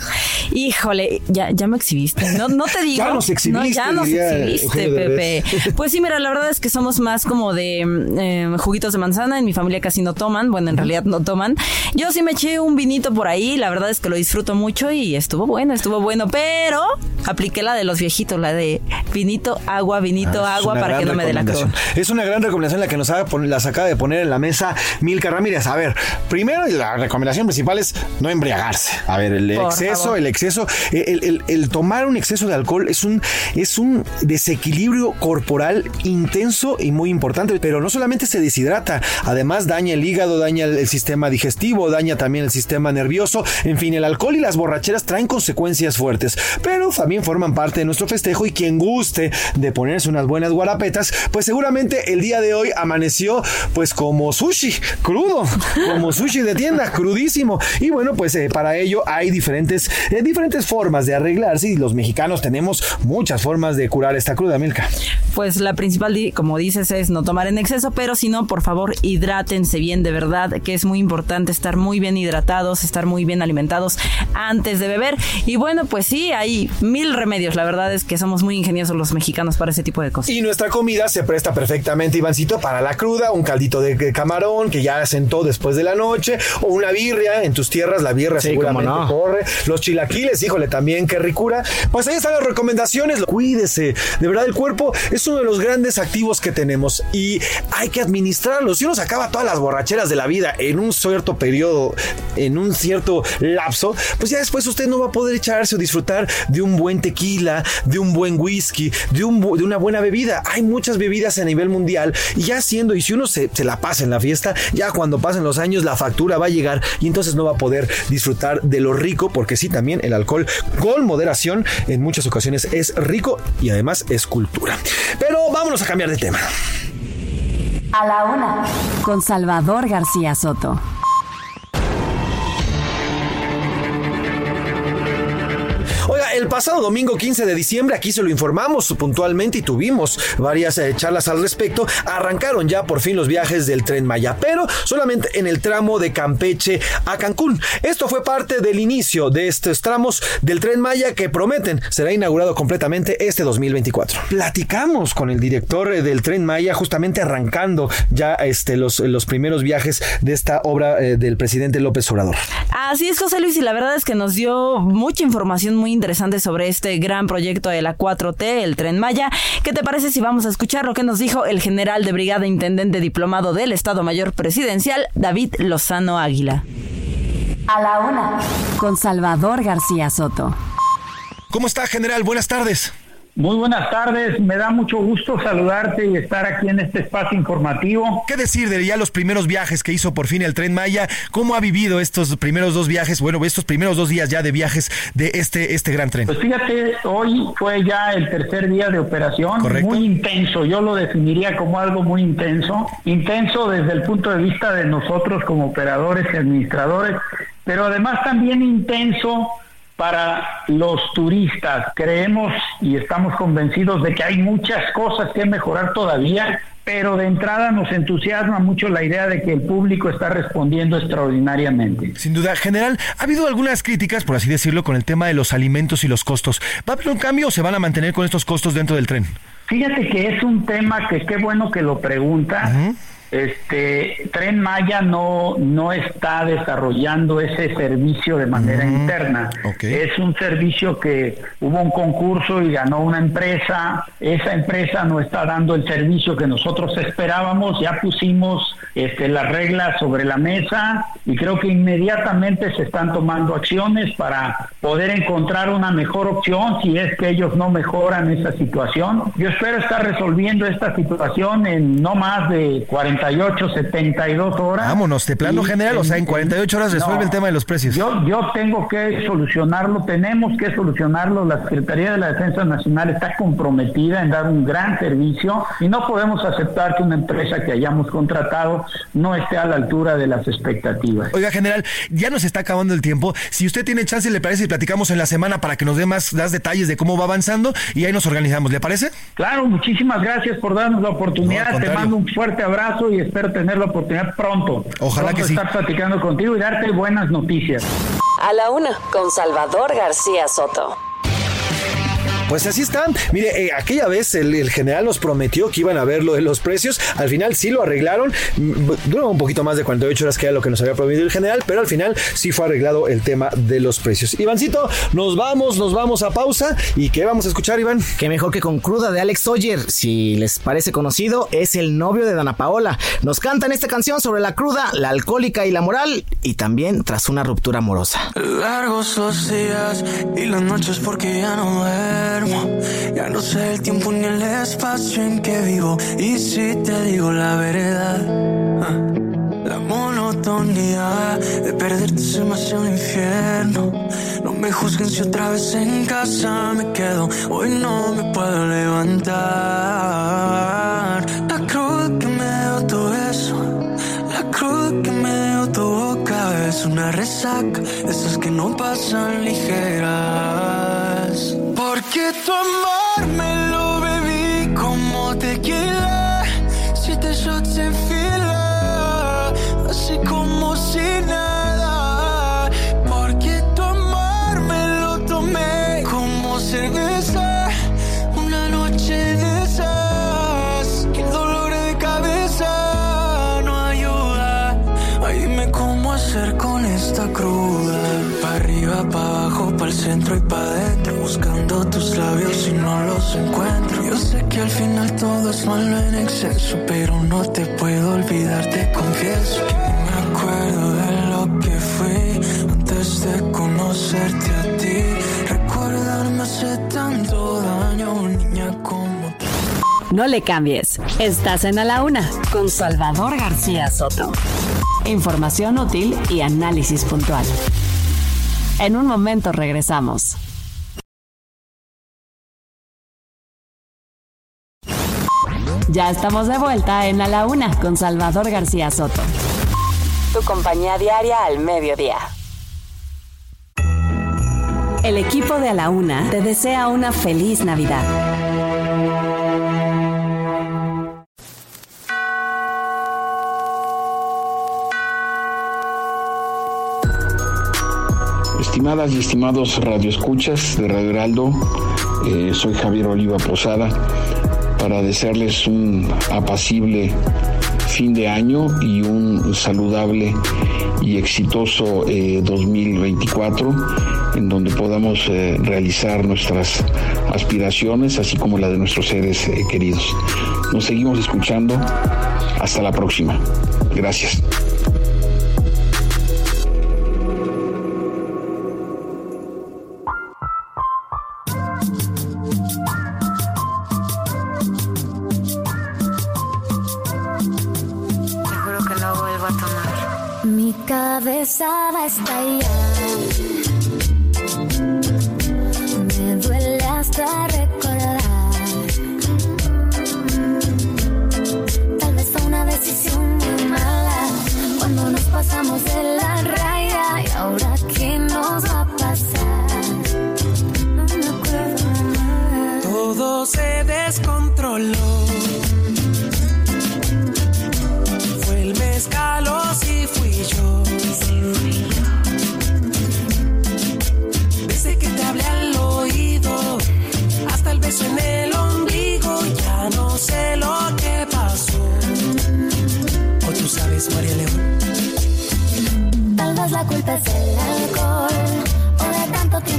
Híjole, ya, ya me exhibiste. No, no te digo. Ya nos exhibiste, No, ya nos exhibiste, Pepe. Pues sí, mira, la verdad es que somos más como de mm, eh, juguitos de manzana. En mi familia casi no toman. Bueno, en realidad no toman. Yo sí me eché un vinito por ahí. La verdad es que lo disfruto mucho y estuvo bueno, estuvo bueno. Pero apliqué la de los viejitos, la de vinito, agua, vinito, Ah, agua, para que no me dé la recomendación. Es una gran recomendación la que nos las acaba de poner en la mesa Milka Ramírez. A ver, primero la recomendación principal es no embriagarse. A ver, el Por exceso, favor. el exceso, el, el- el tomar un exceso de alcohol es un, es un desequilibrio corporal intenso y muy importante, pero no solamente se deshidrata, además daña el hígado, daña el, sistema digestivo, daña también el sistema nervioso, en fin, el alcohol y las borracheras traen consecuencias fuertes, pero también forman parte de nuestro festejo y quien guste de ponerse unas buenas guarapetas, pues seguramente el día de hoy amaneció pues como sushi, crudo, como sushi de tienda, crudísimo. Y bueno, pues eh, para ello hay diferentes, eh, diferentes formas de arreglarse y los mexicanos tenemos muchas formas de curar esta cruda, Milka. Pues la principal, como dices, es no tomar en exceso, pero si no, por favor, hidrátense bien, de verdad, que es muy importante estar muy bien hidratados, estar muy bien alimentados antes de beber. Y bueno, pues sí, hay mil remedios. La verdad es que somos muy ingeniosos los mexicanos para ese tipo de cosas. Y nuestra comida se presta perfectamente, Ivancito, para la cruda, un caldito de camarón que ya sentó después de la noche, o una birria en tus tierras, la birria Sí, seguramente no. corre, los chilaquiles, híjole, también qué ricura. Pues ahí están las recomendaciones, cuídese, de verdad el cuerpo es uno de los grandes activos que tenemos y hay que administrarlo. Si uno se acaba todas las borracheras de la vida en un cierto periodo, en un cierto lapso, pues ya después usted no va a poder echarse o disfrutar de un buen tequila, de un buen whisky, de, una buena bebida. Hay muchas bebidas a nivel mundial y ya siendo, y si uno se, se la pasa en la fiesta, ya cuando pasen los años la factura va a llegar y entonces no va a poder disfrutar de lo rico, porque sí, también el alcohol con moderación en muchas ocasiones es rico y además es cultura. Pero vámonos a cambiar de tema. A la Una. Con Salvador García Soto. El pasado domingo 15 de diciembre, aquí se lo informamos puntualmente y tuvimos varias eh, charlas al respecto. Arrancaron ya por fin los viajes del tren Maya, pero solamente en el tramo de Campeche a Cancún. Esto fue parte del inicio de estos tramos del tren Maya que prometen será inaugurado completamente este 2024. Platicamos con el director eh, del tren Maya, justamente arrancando ya este, los, los primeros viajes de esta obra eh, del presidente López Obrador. Así es, José Luis, y la verdad es que nos dio mucha información muy interesante sobre este gran proyecto de la 4T, el Tren Maya. ¿Qué te parece si vamos a escuchar lo que nos dijo el general de brigada intendente diplomado del Estado Mayor Presidencial, David Lozano Águila? A la Una. Con Salvador García Soto. ¿Cómo está, general? Buenas tardes. Muy buenas tardes, me da mucho gusto saludarte y estar aquí en este espacio informativo. ¿Qué decir de ya los primeros viajes que hizo por fin el Tren Maya? ¿Cómo ha vivido estos primeros dos viajes, bueno, estos primeros dos días ya de viajes de este, este gran tren? Pues fíjate, hoy fue ya el tercer día de operación, Correcto. muy intenso, yo lo definiría como algo muy intenso, intenso desde el punto de vista de nosotros como operadores y administradores, pero además también intenso para los turistas. Creemos y estamos convencidos de que hay muchas cosas que mejorar todavía, pero de entrada nos entusiasma mucho la idea de que el público está respondiendo extraordinariamente. Sin duda, general, ha habido algunas críticas, por así decirlo, con el tema de los alimentos y los costos. ¿Va a haber un cambio o se van a mantener con estos costos dentro del tren? Fíjate que es un tema que qué bueno que lo pregunta. Este Tren Maya no no está desarrollando ese servicio de manera interna. Es un servicio que hubo un concurso y ganó una empresa. Esa empresa no está dando el servicio que nosotros esperábamos. Ya pusimos este, las reglas sobre la mesa y creo que inmediatamente se están tomando acciones para poder encontrar una mejor opción si es que ellos no mejoran esa situación. Yo espero estar resolviendo esta situación en no más de 48, 72 horas. Vámonos, de plano general, o sea, en 48 horas resuelve no, el tema de los precios. Yo, yo tengo que solucionarlo, tenemos que solucionarlo. La Secretaría de la Defensa Nacional está comprometida en dar un gran servicio y no podemos aceptar que una empresa que hayamos contratado no esté a la altura de las expectativas. Oiga, general, ya nos está acabando el tiempo. Si usted tiene chance, le parece y platicamos en la semana para que nos dé más, más detalles de cómo va avanzando y ahí nos organizamos, ¿le parece? Claro, muchísimas gracias por darnos la oportunidad. No, Te mando un fuerte abrazo y espero tener la oportunidad pronto. Ojalá Pronto que sí. estar platicando contigo y darte buenas noticias. A la una, con Salvador García Soto. Pues así están. Mire, eh, aquella vez el, el general nos prometió que iban a ver lo de los precios. Al final sí lo arreglaron. Mm, Duró un poquito más de 48 horas que era lo que nos había prometido el general, pero al final sí fue arreglado el tema de los precios. Ivancito, nos vamos, nos vamos a pausa. ¿Y qué vamos a escuchar, Iván? Que mejor que con Cruda de Alex Sawyer, si les parece conocido, es el novio de Dana Paola. Nos cantan esta canción sobre la cruda, la alcohólica y la moral, y también tras una ruptura amorosa. Largos los días y las noches porque ya no Ya no sé el tiempo ni el espacio en que vivo. Y si te digo la verdad, ah, la monotonía de perderte es demasiado infierno. No me juzguen si otra vez en casa me quedo. Hoy no me puedo levantar. La cruz que me dio todo eso. La cruz que me dio tu boca es una resaca, esas que no pasan ligeras. Porque tu amor me lo bebí como tequila, siete shots en fila, así como si nada. Porque tu amor me lo tomé como cerveza, una noche de esas, que el dolor de cabeza no ayuda. Ay, dime cómo hacer con esta cruda. Pa' arriba, pa' abajo, pa' el centro y pa' adentro. Buscando tus labios y no los encuentro. Yo sé que al final todo es malo en exceso, pero no te puedo olvidar, te confieso. Que me acuerdo de lo que fui antes de conocerte a ti. Recordarme hace tanto daño, niña, como tú. No le cambies. Estás en A la Una con Salvador García Soto. Información útil y análisis puntual. En un momento regresamos. Ya estamos de vuelta en A la Una con Salvador García Soto. Tu compañía diaria al mediodía. El equipo de A la Una te desea una feliz Navidad. Estimadas y estimados radioescuchas de Radio Heraldo, eh, soy Javier Oliva Posada para desearles un apacible fin de año y un saludable y exitoso eh, 2024 en donde podamos eh, realizar nuestras aspiraciones así como la de nuestros seres eh, queridos. Nos seguimos escuchando. Hasta la próxima. Gracias. Cabeza va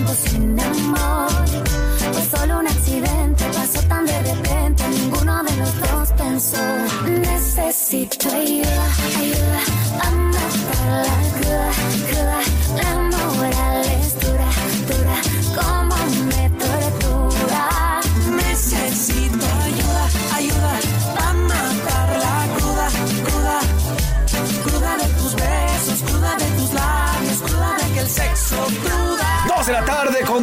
tanto tiempo sin amor.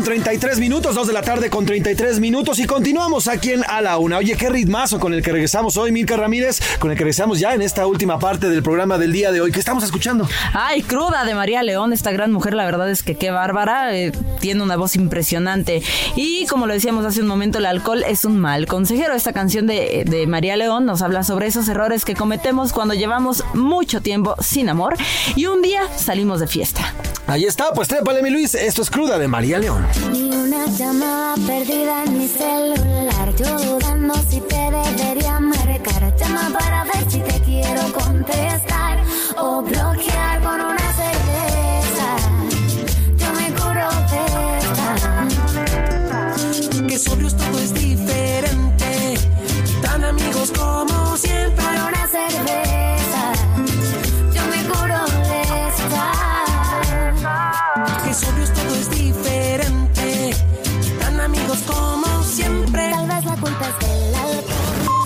Con 33 minutos, 2 de la tarde con 33 minutos y continuamos aquí en A la Una. Oye, qué ritmazo con el que regresamos hoy, Milka Ramírez, con el que regresamos ya en esta última parte del programa del día de hoy. ¿Qué estamos escuchando? Ay, cruda de María León, esta gran mujer, la verdad es que qué bárbara, eh, tiene una voz impresionante. Y como lo decíamos hace un momento, el alcohol es un mal consejero. Esta canción de, de María León nos habla sobre esos errores que cometemos cuando llevamos mucho tiempo sin amor y un día salimos de fiesta. Ahí está, pues trépale, mi Luis. Esto es cruda de María León. Ni una llamada perdida en mi celular. Yo dudando si te debería marcar.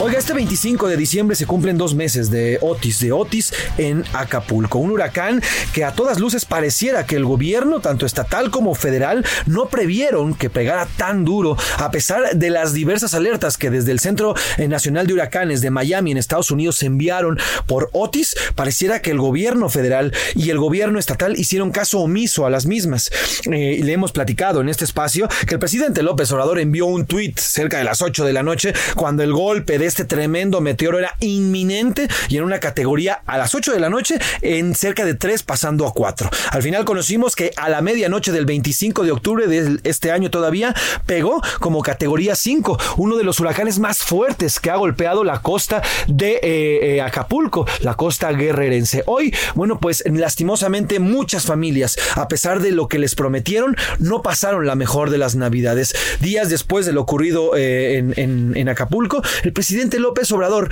Oiga, este 25 de diciembre se cumplen dos meses de Otis, de Otis en Acapulco. Un huracán que a todas luces pareciera que el gobierno, tanto estatal como federal, no previeron que pegara tan duro, a pesar de las diversas alertas que desde el Centro Nacional de Huracanes de Miami en Estados Unidos se enviaron por Otis. Pareciera que el gobierno federal y el gobierno estatal hicieron caso omiso a las mismas. Eh, le hemos platicado en este espacio que el presidente López Obrador envió un tuit cerca de las 8 de la noche cuando el golpe de este tremendo meteoro era inminente y en una categoría a las 8 de la noche en cerca de 3 pasando a 4. Al final conocimos que a la medianoche del 25 de octubre de este año todavía pegó como categoría 5, uno de los huracanes más fuertes que ha golpeado la costa de eh, eh, Acapulco, la costa guerrerense. Hoy, bueno, pues lastimosamente muchas familias, a pesar de lo que les prometieron, no pasaron la mejor de las navidades. Días después de lo ocurrido eh, en, Acapulco, el presidente López Obrador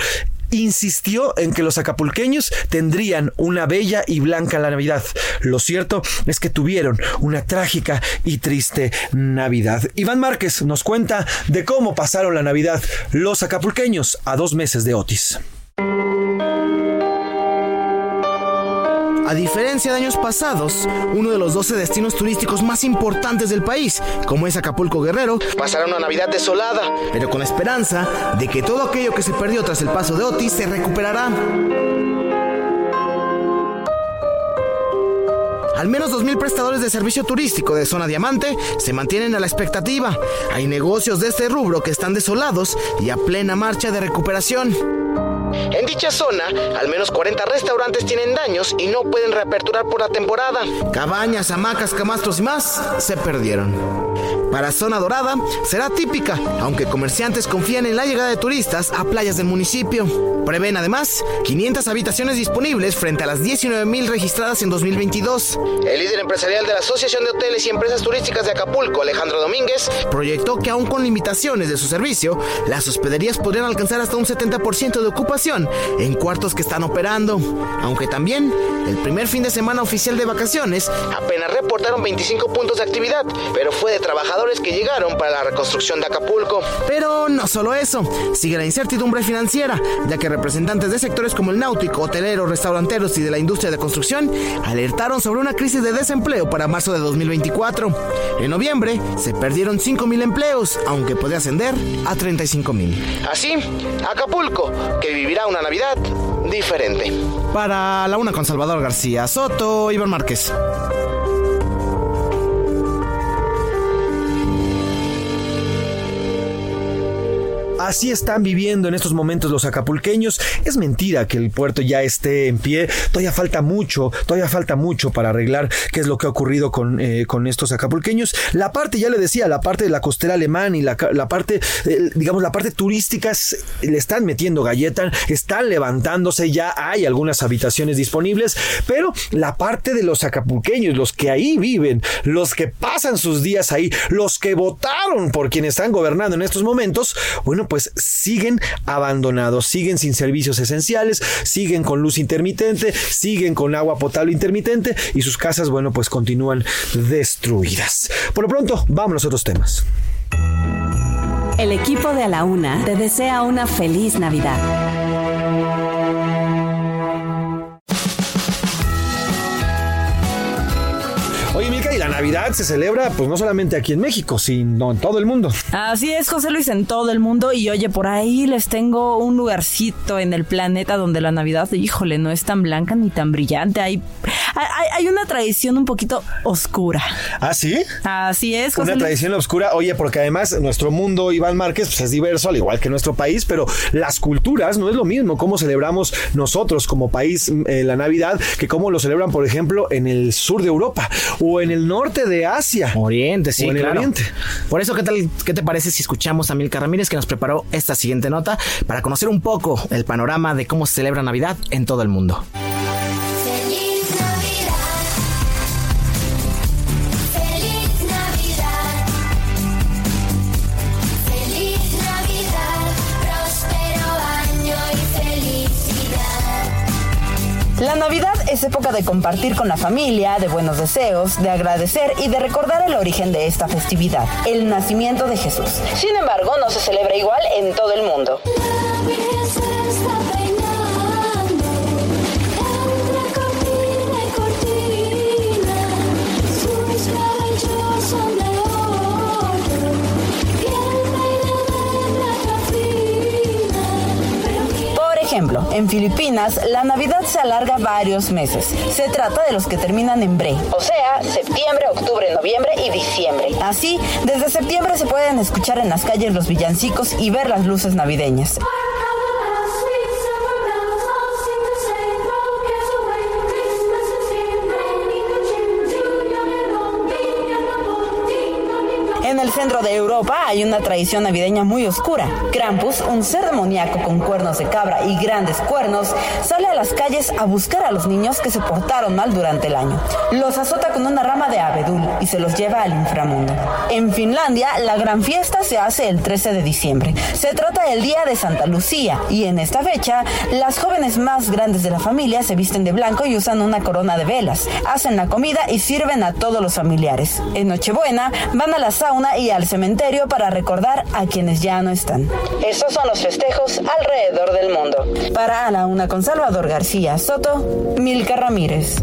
insistió en que los acapulqueños tendrían una bella y blanca la Navidad. Lo cierto es que tuvieron una trágica y triste Navidad. Iván Márquez nos cuenta de cómo pasaron la Navidad los acapulqueños a dos meses de Otis. A diferencia de años pasados, uno de los 12 destinos turísticos más importantes del país, como es Acapulco Guerrero, pasará una Navidad desolada, pero con la esperanza de que todo aquello que se perdió tras el paso de Otis se recuperará. Al menos 2.000 prestadores de servicio turístico de Zona Diamante se mantienen a la expectativa. Hay negocios de este rubro que están desolados y a plena marcha de recuperación. En dicha zona, al menos 40 restaurantes tienen daños y no pueden reaperturar por la temporada. Cabañas, hamacas, camastros y más se perdieron. Para Zona Dorada será típica, aunque comerciantes confían en la llegada de turistas a playas del municipio. Prevén además 500 habitaciones disponibles frente a las 19.000 registradas en 2022. El líder empresarial de la Asociación de Hoteles y Empresas Turísticas de Acapulco, Alejandro Domínguez, proyectó que aún con limitaciones de su servicio, las hospederías podrían alcanzar hasta un 70% de ocupación en cuartos que están operando. Aunque también, el primer fin de semana oficial de vacaciones apenas reportaron 25 puntos de actividad, pero fue de trabajadores que llegaron para la reconstrucción de Acapulco. Pero no solo eso, sigue la incertidumbre financiera, ya que representantes de sectores como el náutico, hotelero, restauranteros y de la industria de construcción alertaron sobre una crisis de desempleo para marzo de 2024. En noviembre se perdieron 5.000 empleos, aunque puede ascender a 35.000. Así, Acapulco, que vivirá una Navidad diferente. Para la una con Salvador García Soto, Iván Márquez. Así están viviendo en estos momentos los acapulqueños. Es mentira que el puerto ya esté en pie. Todavía falta mucho, todavía falta mucho para arreglar qué es lo que ha ocurrido con, eh, con estos acapulqueños. La parte, ya le decía, la parte de la costera alemán y la, la parte, digamos, la parte turística le están metiendo galleta, están levantándose, ya hay algunas habitaciones disponibles, pero la parte de los acapulqueños, los que ahí viven, los que pasan sus días ahí, los que votaron por quienes están gobernando en estos momentos, bueno, pues siguen abandonados, siguen sin servicios esenciales, siguen con luz intermitente, siguen con agua potable intermitente y sus casas, bueno, pues continúan destruidas. Por lo pronto, vámonos a otros temas. El equipo de A la Una te desea una feliz Navidad. Navidad se celebra pues no solamente aquí en México, sino en todo el mundo. Así es, José Luis, en todo el mundo. Y oye, por ahí les tengo un lugarcito en el planeta donde la Navidad, híjole, no es tan blanca ni tan brillante. Hay, hay, hay una tradición un poquito oscura. ¿Ah, sí? Así es, José Una Luis. tradición oscura, oye, porque además nuestro mundo, Iván Márquez, pues es diverso, al igual que nuestro país, pero las culturas no es lo mismo cómo celebramos nosotros como país eh, la Navidad que cómo lo celebran, por ejemplo, en el sur de Europa o en el norte de Asia. Oriente, sí, O en el claro. Oriente. Por eso, ¿qué tal, qué te parece si escuchamos a Milka Ramírez que nos preparó esta siguiente nota para conocer un poco el panorama de cómo se celebra Navidad en todo el mundo? La Navidad es época de compartir con la familia, de buenos deseos, de agradecer y de recordar el origen de esta festividad, el nacimiento de Jesús. Sin embargo, no se celebra igual en todo el mundo. En Filipinas, la Navidad se alarga varios meses. Se trata de los que terminan en bre, o sea, septiembre, octubre, noviembre y diciembre. Así, desde septiembre se pueden escuchar en las calles los villancicos y ver las luces navideñas. Centro de Europa hay una tradición navideña muy oscura. Krampus, un ser demoníaco con cuernos de cabra y grandes cuernos, sale a las calles a buscar a los niños que se portaron mal durante el año. Los azota con una rama de abedul y se los lleva al inframundo. En Finlandia, la gran fiesta se hace el 13 de diciembre. Se trata del Día de Santa Lucía y en esta fecha, las jóvenes más grandes de la familia se visten de blanco y usan una corona de velas. Hacen la comida y sirven a todos los familiares. En Nochebuena, van a la sauna y al cementerio para recordar a quienes ya no están. Esos son los festejos alrededor del mundo. Para A la Una con Salvador García Soto, Milka Ramírez.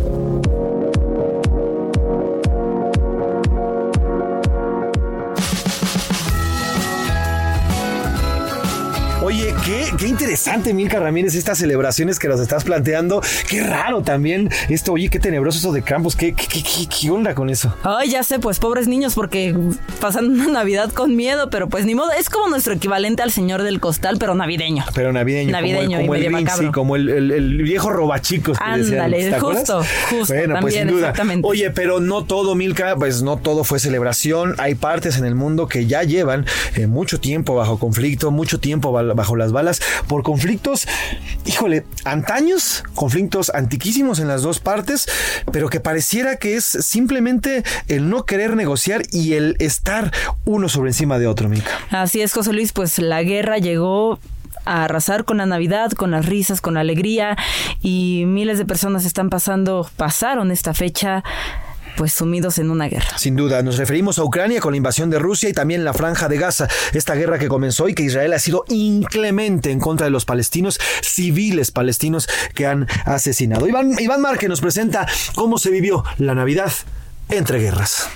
Oye, qué, qué interesante, Milka Ramírez, estas celebraciones que nos estás planteando. Qué raro también esto. Oye, qué tenebroso eso de Krampus. ¿Qué, qué, qué, qué- onda con eso? Ay, ya sé, pues pobres niños, porque pasan una Navidad con miedo, pero pues ni modo. Es como nuestro equivalente al señor del costal, pero navideño. Pero navideño. Navideño como y el, como el sí, como el, el- el viejo robachicos. Ándale, justo, justo, Bueno, pues sin duda. exactamente. Oye, pero no todo, Milka, pues no todo fue celebración. Hay partes en el mundo que ya llevan eh, mucho tiempo bajo conflicto, mucho tiempo bal- bajo las balas por conflictos, híjole, antaños, conflictos antiquísimos en las dos partes, pero que pareciera que es simplemente el no querer negociar y el estar uno sobre encima de otro, Milka. Así es, José Luis, pues la guerra llegó a arrasar con la Navidad, con las risas, con la alegría y miles de personas están pasando, pasaron esta fecha pues sumidos en una guerra. Sin duda, nos referimos a Ucrania con la invasión de Rusia y también la franja de Gaza, esta guerra que comenzó y que Israel ha sido inclemente en contra de los palestinos, civiles palestinos que han asesinado. Iván, Iván Márquez nos presenta cómo se vivió la Navidad entre guerras.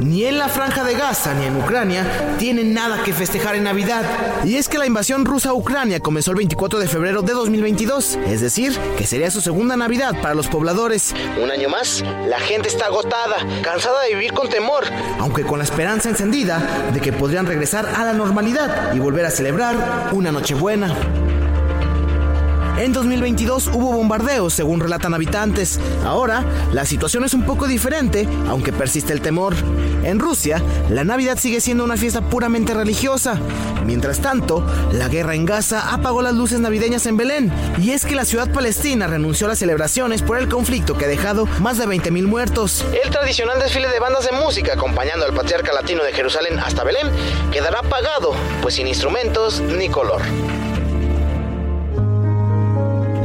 Ni en la franja de Gaza ni en Ucrania tienen nada que festejar en Navidad. Y es que la invasión rusa a Ucrania comenzó el 24 de febrero de 2022, es decir, que sería su segunda Navidad para los pobladores. Un año más, la gente está agotada, cansada de vivir con temor, aunque con la esperanza encendida de que podrían regresar a la normalidad y volver a celebrar una Nochebuena. En 2022 hubo bombardeos, según relatan habitantes. Ahora, la situación es un poco diferente, aunque persiste el temor. En Rusia, la Navidad sigue siendo una fiesta puramente religiosa. Mientras tanto, la guerra en Gaza apagó las luces navideñas en Belén. Y es que la ciudad palestina renunció a las celebraciones por el conflicto que ha dejado más de 20.000 muertos. El tradicional desfile de bandas de música acompañando al patriarca latino de Jerusalén hasta Belén quedará apagado, pues sin instrumentos ni color.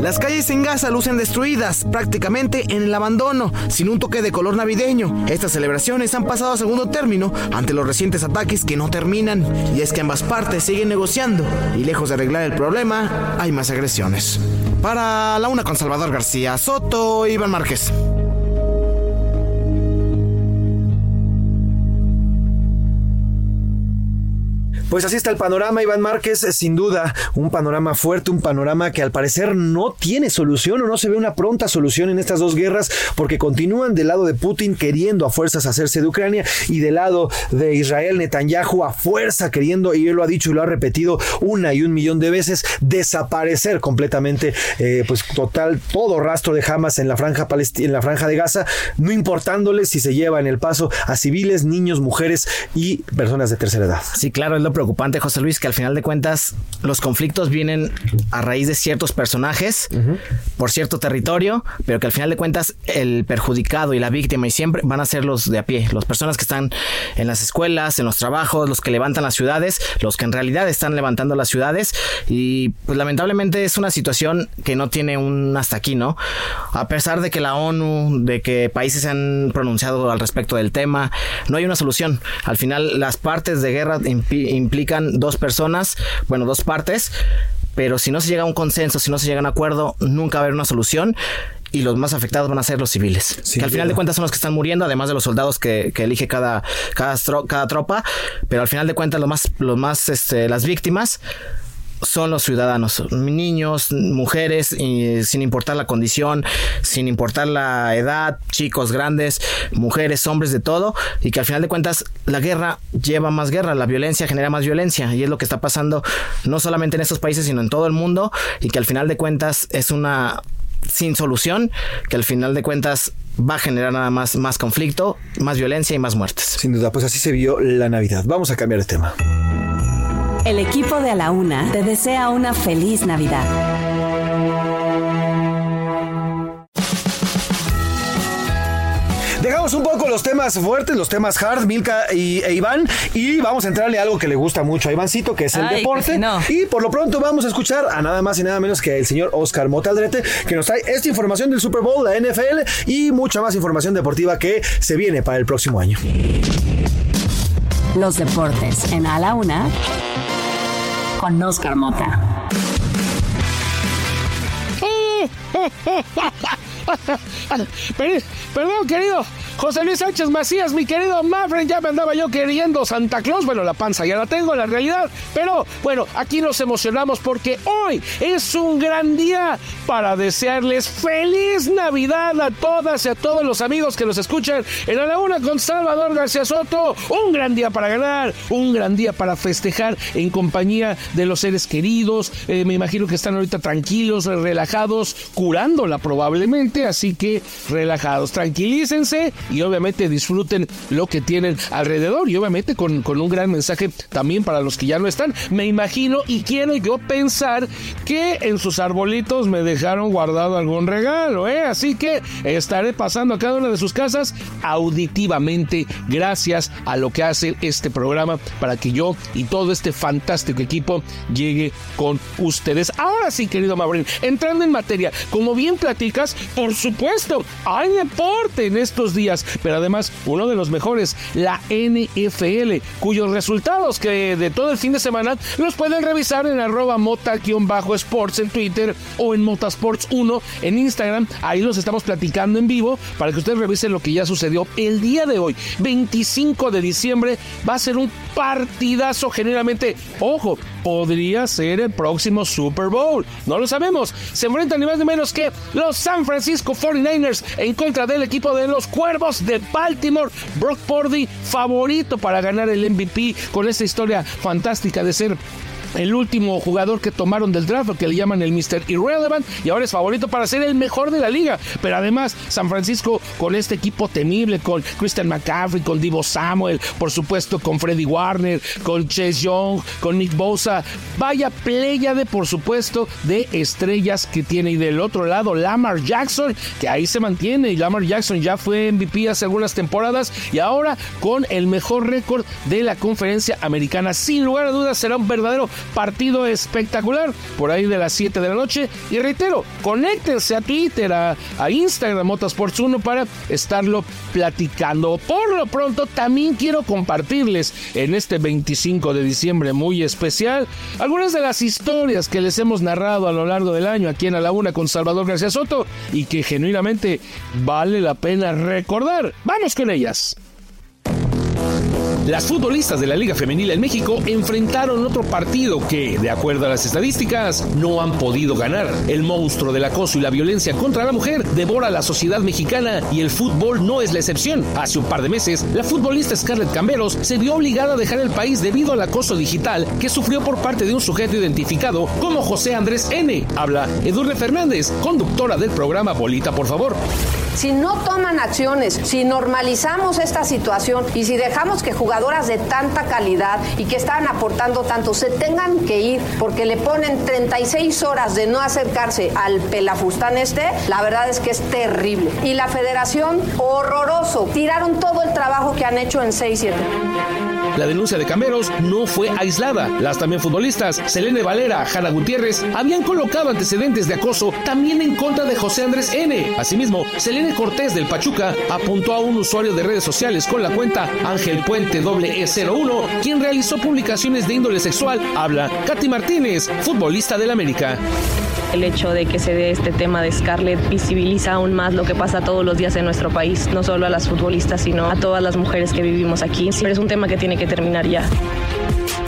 Las calles en Gaza lucen destruidas, prácticamente en el abandono, sin un toque de color navideño. Estas celebraciones han pasado a segundo término ante los recientes ataques que no terminan. Y es que ambas partes siguen negociando y lejos de arreglar el problema, hay más agresiones. Para la una con Salvador García Soto, Iván Márquez. Pues así está el panorama, Iván Márquez, sin duda, un panorama fuerte, un panorama que al parecer no tiene solución o no se ve una pronta solución en estas dos guerras, porque continúan del lado de Putin queriendo a fuerzas hacerse de Ucrania y del lado de Israel Netanyahu a fuerza queriendo, y él lo ha dicho y lo ha repetido una y un millón de veces, desaparecer completamente, eh, pues total, todo rastro de Hamas en la franja en la franja de Gaza, no importándole si se lleva en el paso a civiles, niños, mujeres y personas de tercera edad. Sí, claro, es lo preocupante, José Luis, que al final de cuentas los conflictos vienen a raíz de ciertos personajes por cierto territorio, pero que al final de cuentas el perjudicado y la víctima y siempre van a ser los de a pie, las personas que están en las escuelas, en los trabajos, los que levantan las ciudades, los que en realidad están levantando las ciudades y pues lamentablemente es una situación que no tiene un hasta aquí, ¿no? A pesar de que la ONU, de que países se han pronunciado al respecto del tema, no hay una solución. Al final las partes de guerra implican dos personas, bueno, dos partes, pero si no se llega a un consenso, si no se llega a un acuerdo, nunca va a haber una solución y los más afectados van a ser los civiles. que al final de cuentas son los que están muriendo, además de los soldados que, que elige cada, cada, cada, tropa, pero al final de cuentas los más, los más, este, las víctimas son los ciudadanos, niños, mujeres, sin importar la condición, sin importar la edad, chicos, grandes, mujeres, hombres, de todo, y que al final de cuentas la guerra lleva más guerra, la violencia genera más violencia, y es lo que está pasando no solamente en estos países, sino en todo el mundo, y que al final de cuentas es una sin solución, que al final de cuentas va a generar nada más más conflicto, más violencia y más muertes. Sin duda, pues así se vio la Navidad. Vamos a cambiar de tema. El equipo de A la Una te desea una feliz Navidad. Dejamos un poco los temas fuertes, los temas hard, Milka y, e Iván, y vamos a entrarle a algo que le gusta mucho a Ivancito, que es el Ay, deporte. no. Y por lo pronto vamos a escuchar a nada más y nada menos que el señor Oscar Motaldrete, que nos trae esta información del Super Bowl, la NFL y mucha más información deportiva que se viene para el próximo año. Los deportes en A la Una con Oscar Mota. Per- Perdón, querido José Luis Sánchez Macías, mi querido Mafren, ya me andaba yo queriendo Santa Claus. Bueno, la panza ya la tengo, la realidad. Pero bueno, aquí nos emocionamos porque hoy es un gran día para desearles feliz Navidad a todas y a todos los amigos que nos escuchan en la Una con Salvador García Soto. Un gran día para ganar, un gran día para festejar en compañía de los seres queridos. Eh, me imagino que están ahorita tranquilos, relajados, curándola probablemente. Así que relajados, tranquilícense y obviamente disfruten lo que tienen alrededor y obviamente con, con un gran mensaje también para los que ya no están. Me imagino y quiero yo pensar que en sus arbolitos me dejaron guardado algún regalo, ¿eh? Así que estaré pasando a cada una de sus casas auditivamente gracias a lo que hace este programa para que yo y todo este fantástico equipo llegue con ustedes. Ahora sí, querido Maurín, entrando en materia, como bien platicas, por supuesto, hay deporte en estos días. Pero además uno de los mejores, la NFL, cuyos resultados que de todo el fin de semana los pueden revisar en arroba mota-sports en Twitter o en motasports 1 en Instagram. Ahí los estamos platicando en vivo para que ustedes revisen lo que ya sucedió el día de hoy, 25 de diciembre. Va a ser un partidazo generalmente. Ojo, podría ser el próximo Super Bowl. No lo sabemos. Se enfrentan ni más ni menos que los San Francisco 49ers en contra del equipo de los Cuervos de Baltimore. Brock Purdy, favorito para ganar el MVP con esta historia fantástica de ser el último jugador que tomaron del draft, que le llaman el Mr. Irrelevant, y ahora es favorito para ser el mejor de la liga. Pero además, San Francisco con este equipo temible, con Christian McCaffrey, con Divo Samuel, por supuesto con Freddie Warner, con Chase Young, con Nick Bosa. Vaya de por supuesto, de estrellas que tiene. Y del otro lado, Lamar Jackson, que ahí se mantiene. Y Lamar Jackson ya fue MVP hace algunas temporadas y ahora con el mejor récord de la conferencia americana. Sin lugar a dudas, será un verdadero partido espectacular por ahí de las 7 de la noche. Y reitero, conéctense a Twitter, a, Instagram Motorsports 1 para estarlo platicando. Por lo pronto, también quiero compartirles en este 25 de diciembre muy especial algunas de las historias que les hemos narrado a lo largo del año aquí en A la Una con Salvador García Soto y que genuinamente vale la pena recordar. Vamos con ellas. Las futbolistas de la Liga Femenil en México enfrentaron otro partido que, de acuerdo a las estadísticas, no han podido ganar. El monstruo del acoso y la violencia contra la mujer devora la sociedad mexicana y el fútbol no es la excepción. Hace un par de meses, la futbolista Scarlett Camberos se vio obligada a dejar el país debido al acoso digital que sufrió por parte de un sujeto identificado como José Andrés N. Habla Edurne Fernández, conductora del programa Bolita, por favor. Si no toman acciones, si normalizamos esta situación y si dejamos que de tanta calidad y que están aportando tanto se tengan que ir porque le ponen 36 horas de no acercarse al pelafustán este, la verdad es que es terrible. Y la federación, horroroso. Tiraron todo el trabajo que han hecho en 6-7. La denuncia de Camberos no fue aislada. Las también futbolistas Selene Valera, Jana Gutiérrez, habían colocado antecedentes de acoso también en contra de José Andrés N. Asimismo, Selene Cortés del Pachuca apuntó a un usuario de redes sociales con la cuenta Ángel Puente E01, quien realizó publicaciones de índole sexual. Habla Katy Martínez, futbolista del América. El hecho de que se dé este tema de Scarlett visibiliza aún más lo que pasa todos los días en nuestro país, no solo a las futbolistas, sino a todas las mujeres que vivimos aquí. Pero es un tema que tiene que ya.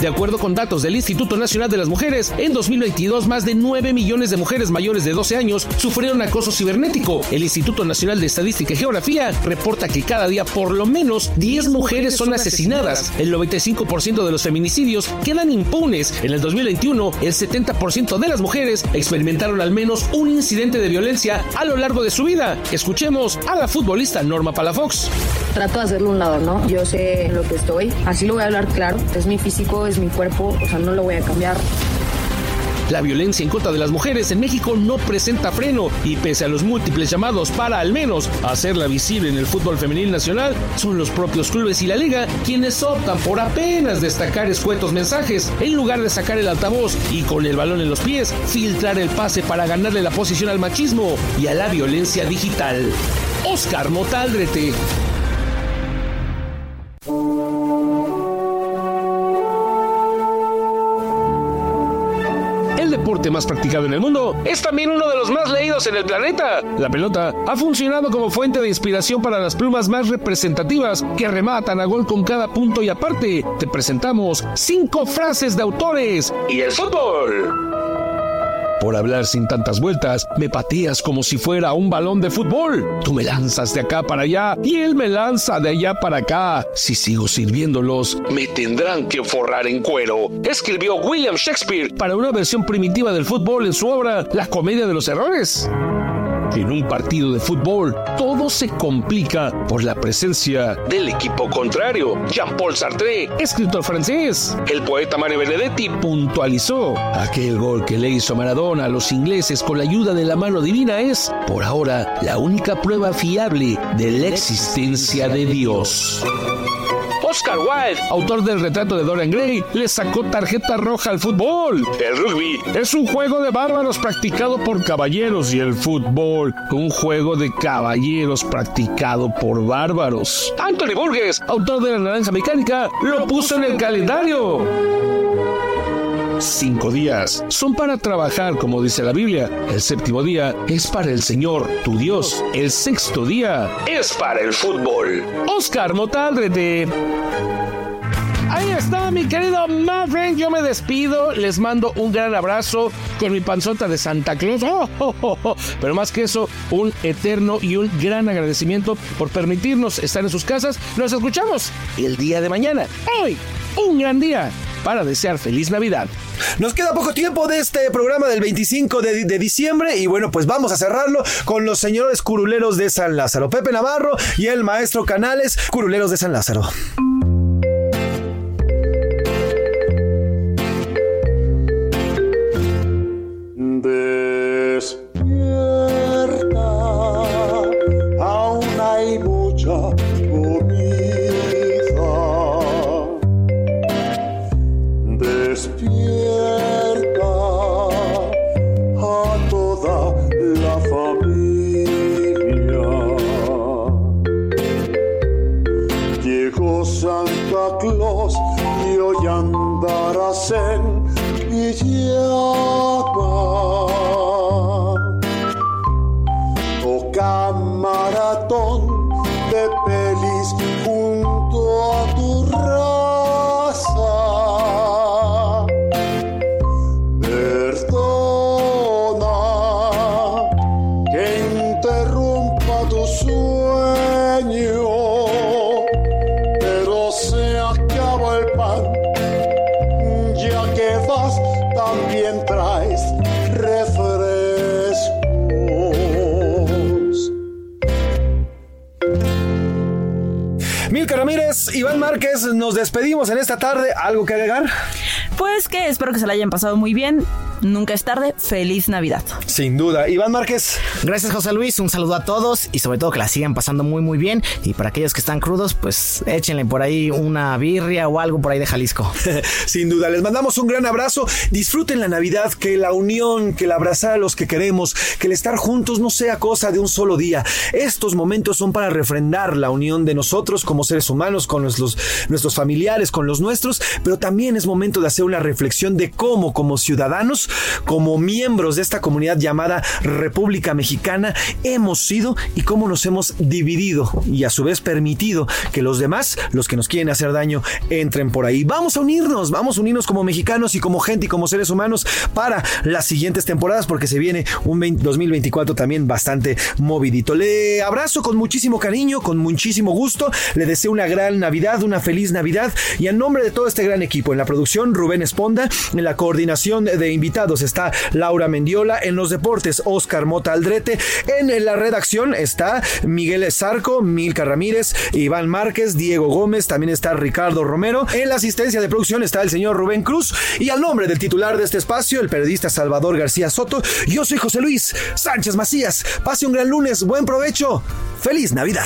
De acuerdo con datos del Instituto Nacional de las Mujeres, en 2022 más de 9 millones de mujeres mayores de 12 años sufrieron acoso cibernético. El Instituto Nacional de Estadística y Geografía reporta que cada día por lo menos 10 mujeres son asesinadas. El 95% de los feminicidios quedan impunes. En el 2021, el 70% de las mujeres experimentaron al menos un incidente de violencia a lo largo de su vida. Escuchemos a la futbolista Norma Palafox. Trato de hacerlo un lado, ¿no? Yo sé lo que estoy, así lo voy a hablar claro, es mi físico es mi cuerpo, o sea, no lo voy a cambiar. La violencia en contra de las mujeres en México no presenta freno y pese a los múltiples llamados para al menos hacerla visible en el fútbol femenil nacional, son los propios clubes y la liga quienes optan por apenas destacar escuetos mensajes en lugar de sacar el altavoz y con el balón en los pies filtrar el pase para ganarle la posición al machismo y a la violencia digital. Oscar Motaldrete. Más practicado en el mundo, es también uno de los más leídos en el planeta. La pelota ha funcionado como fuente de inspiración para las plumas más representativas que rematan a gol con cada punto y aparte te presentamos cinco frases de autores y el fútbol. Por hablar sin tantas vueltas, me pateas como si fuera un balón de fútbol. Tú me lanzas de acá para allá y él me lanza de allá para acá. Si sigo sirviéndolos, me tendrán que forrar en cuero. Escribió William Shakespeare para una versión primitiva del fútbol en su obra La comedia de los errores. En un partido de fútbol, todo se complica por la presencia del equipo contrario. Jean-Paul Sartre, escritor francés. El poeta Mario Benedetti puntualizó: aquel gol que le hizo Maradona a los ingleses con la ayuda de la mano divina es, por ahora, la única prueba fiable de la existencia de Dios. Oscar Wilde, autor del retrato de Dorian Gray, le sacó tarjeta roja al fútbol. El rugby es un juego de bárbaros practicado por caballeros y el fútbol, un juego de caballeros practicado por bárbaros. Anthony Burgess, autor de la naranja mecánica, lo puso en el calendario. Cinco días son para trabajar, como dice la Biblia. El séptimo día es para el Señor, tu Dios. El sexto día es para el fútbol. Oscar Motaldrete. Ahí está, mi querido Maverick. Yo me despido. Les mando un gran abrazo con mi panzota de Santa Claus. Oh, oh, oh. Pero más que eso, un eterno y un gran agradecimiento por permitirnos estar en sus casas. Nos escuchamos el día de mañana. Hoy, un gran día para desear feliz Navidad. Nos queda poco tiempo de este programa del 25 de, de, diciembre y bueno, pues vamos a cerrarlo con los señores curuleros de San Lázaro, Pepe Navarro y el maestro Canales, curuleros de San Lázaro. Despierta, nos despedimos en esta tarde. ¿Algo que agregar? Pues que espero que se la hayan pasado muy bien. Nunca es tarde. Feliz Navidad. Sin duda. Iván Márquez. Gracias, José Luis. Un saludo a todos y sobre todo que la sigan pasando muy, muy bien. Y para aquellos que están crudos, pues échenle por ahí una birria o algo por ahí de Jalisco. Sin duda. Les mandamos un gran abrazo. Disfruten la Navidad, que la unión, que el abrazar a los que queremos, que el estar juntos no sea cosa de un solo día. Estos momentos son para refrendar la unión de nosotros como seres humanos, con nuestros, nuestros familiares, con los nuestros, pero también es momento de hacer una reflexión de cómo como ciudadanos, como miembros de esta comunidad llamada República Mexicana, hemos sido y cómo nos hemos dividido y a su vez permitido que los demás, los que nos quieren hacer daño, entren por ahí. Vamos a unirnos, vamos a unirnos como mexicanos y como gente y como seres humanos para las siguientes temporadas porque se viene un 20 2024 también bastante movidito. Le abrazo con muchísimo cariño, con muchísimo gusto, le deseo una gran Navidad, una feliz Navidad y en nombre de todo este gran equipo, en la producción Rubén Esponda, en la coordinación de está Laura Mendiola, en los deportes Oscar Mota Aldrete, en la redacción está Miguel Zarco, Milka Ramírez, Iván Márquez, Diego Gómez, también está Ricardo Romero, en la asistencia de producción está el señor Rubén Cruz y al nombre del titular de este espacio, el periodista Salvador García Soto, yo soy José Luis Sánchez Macías. Pase un gran lunes, buen provecho, feliz Navidad.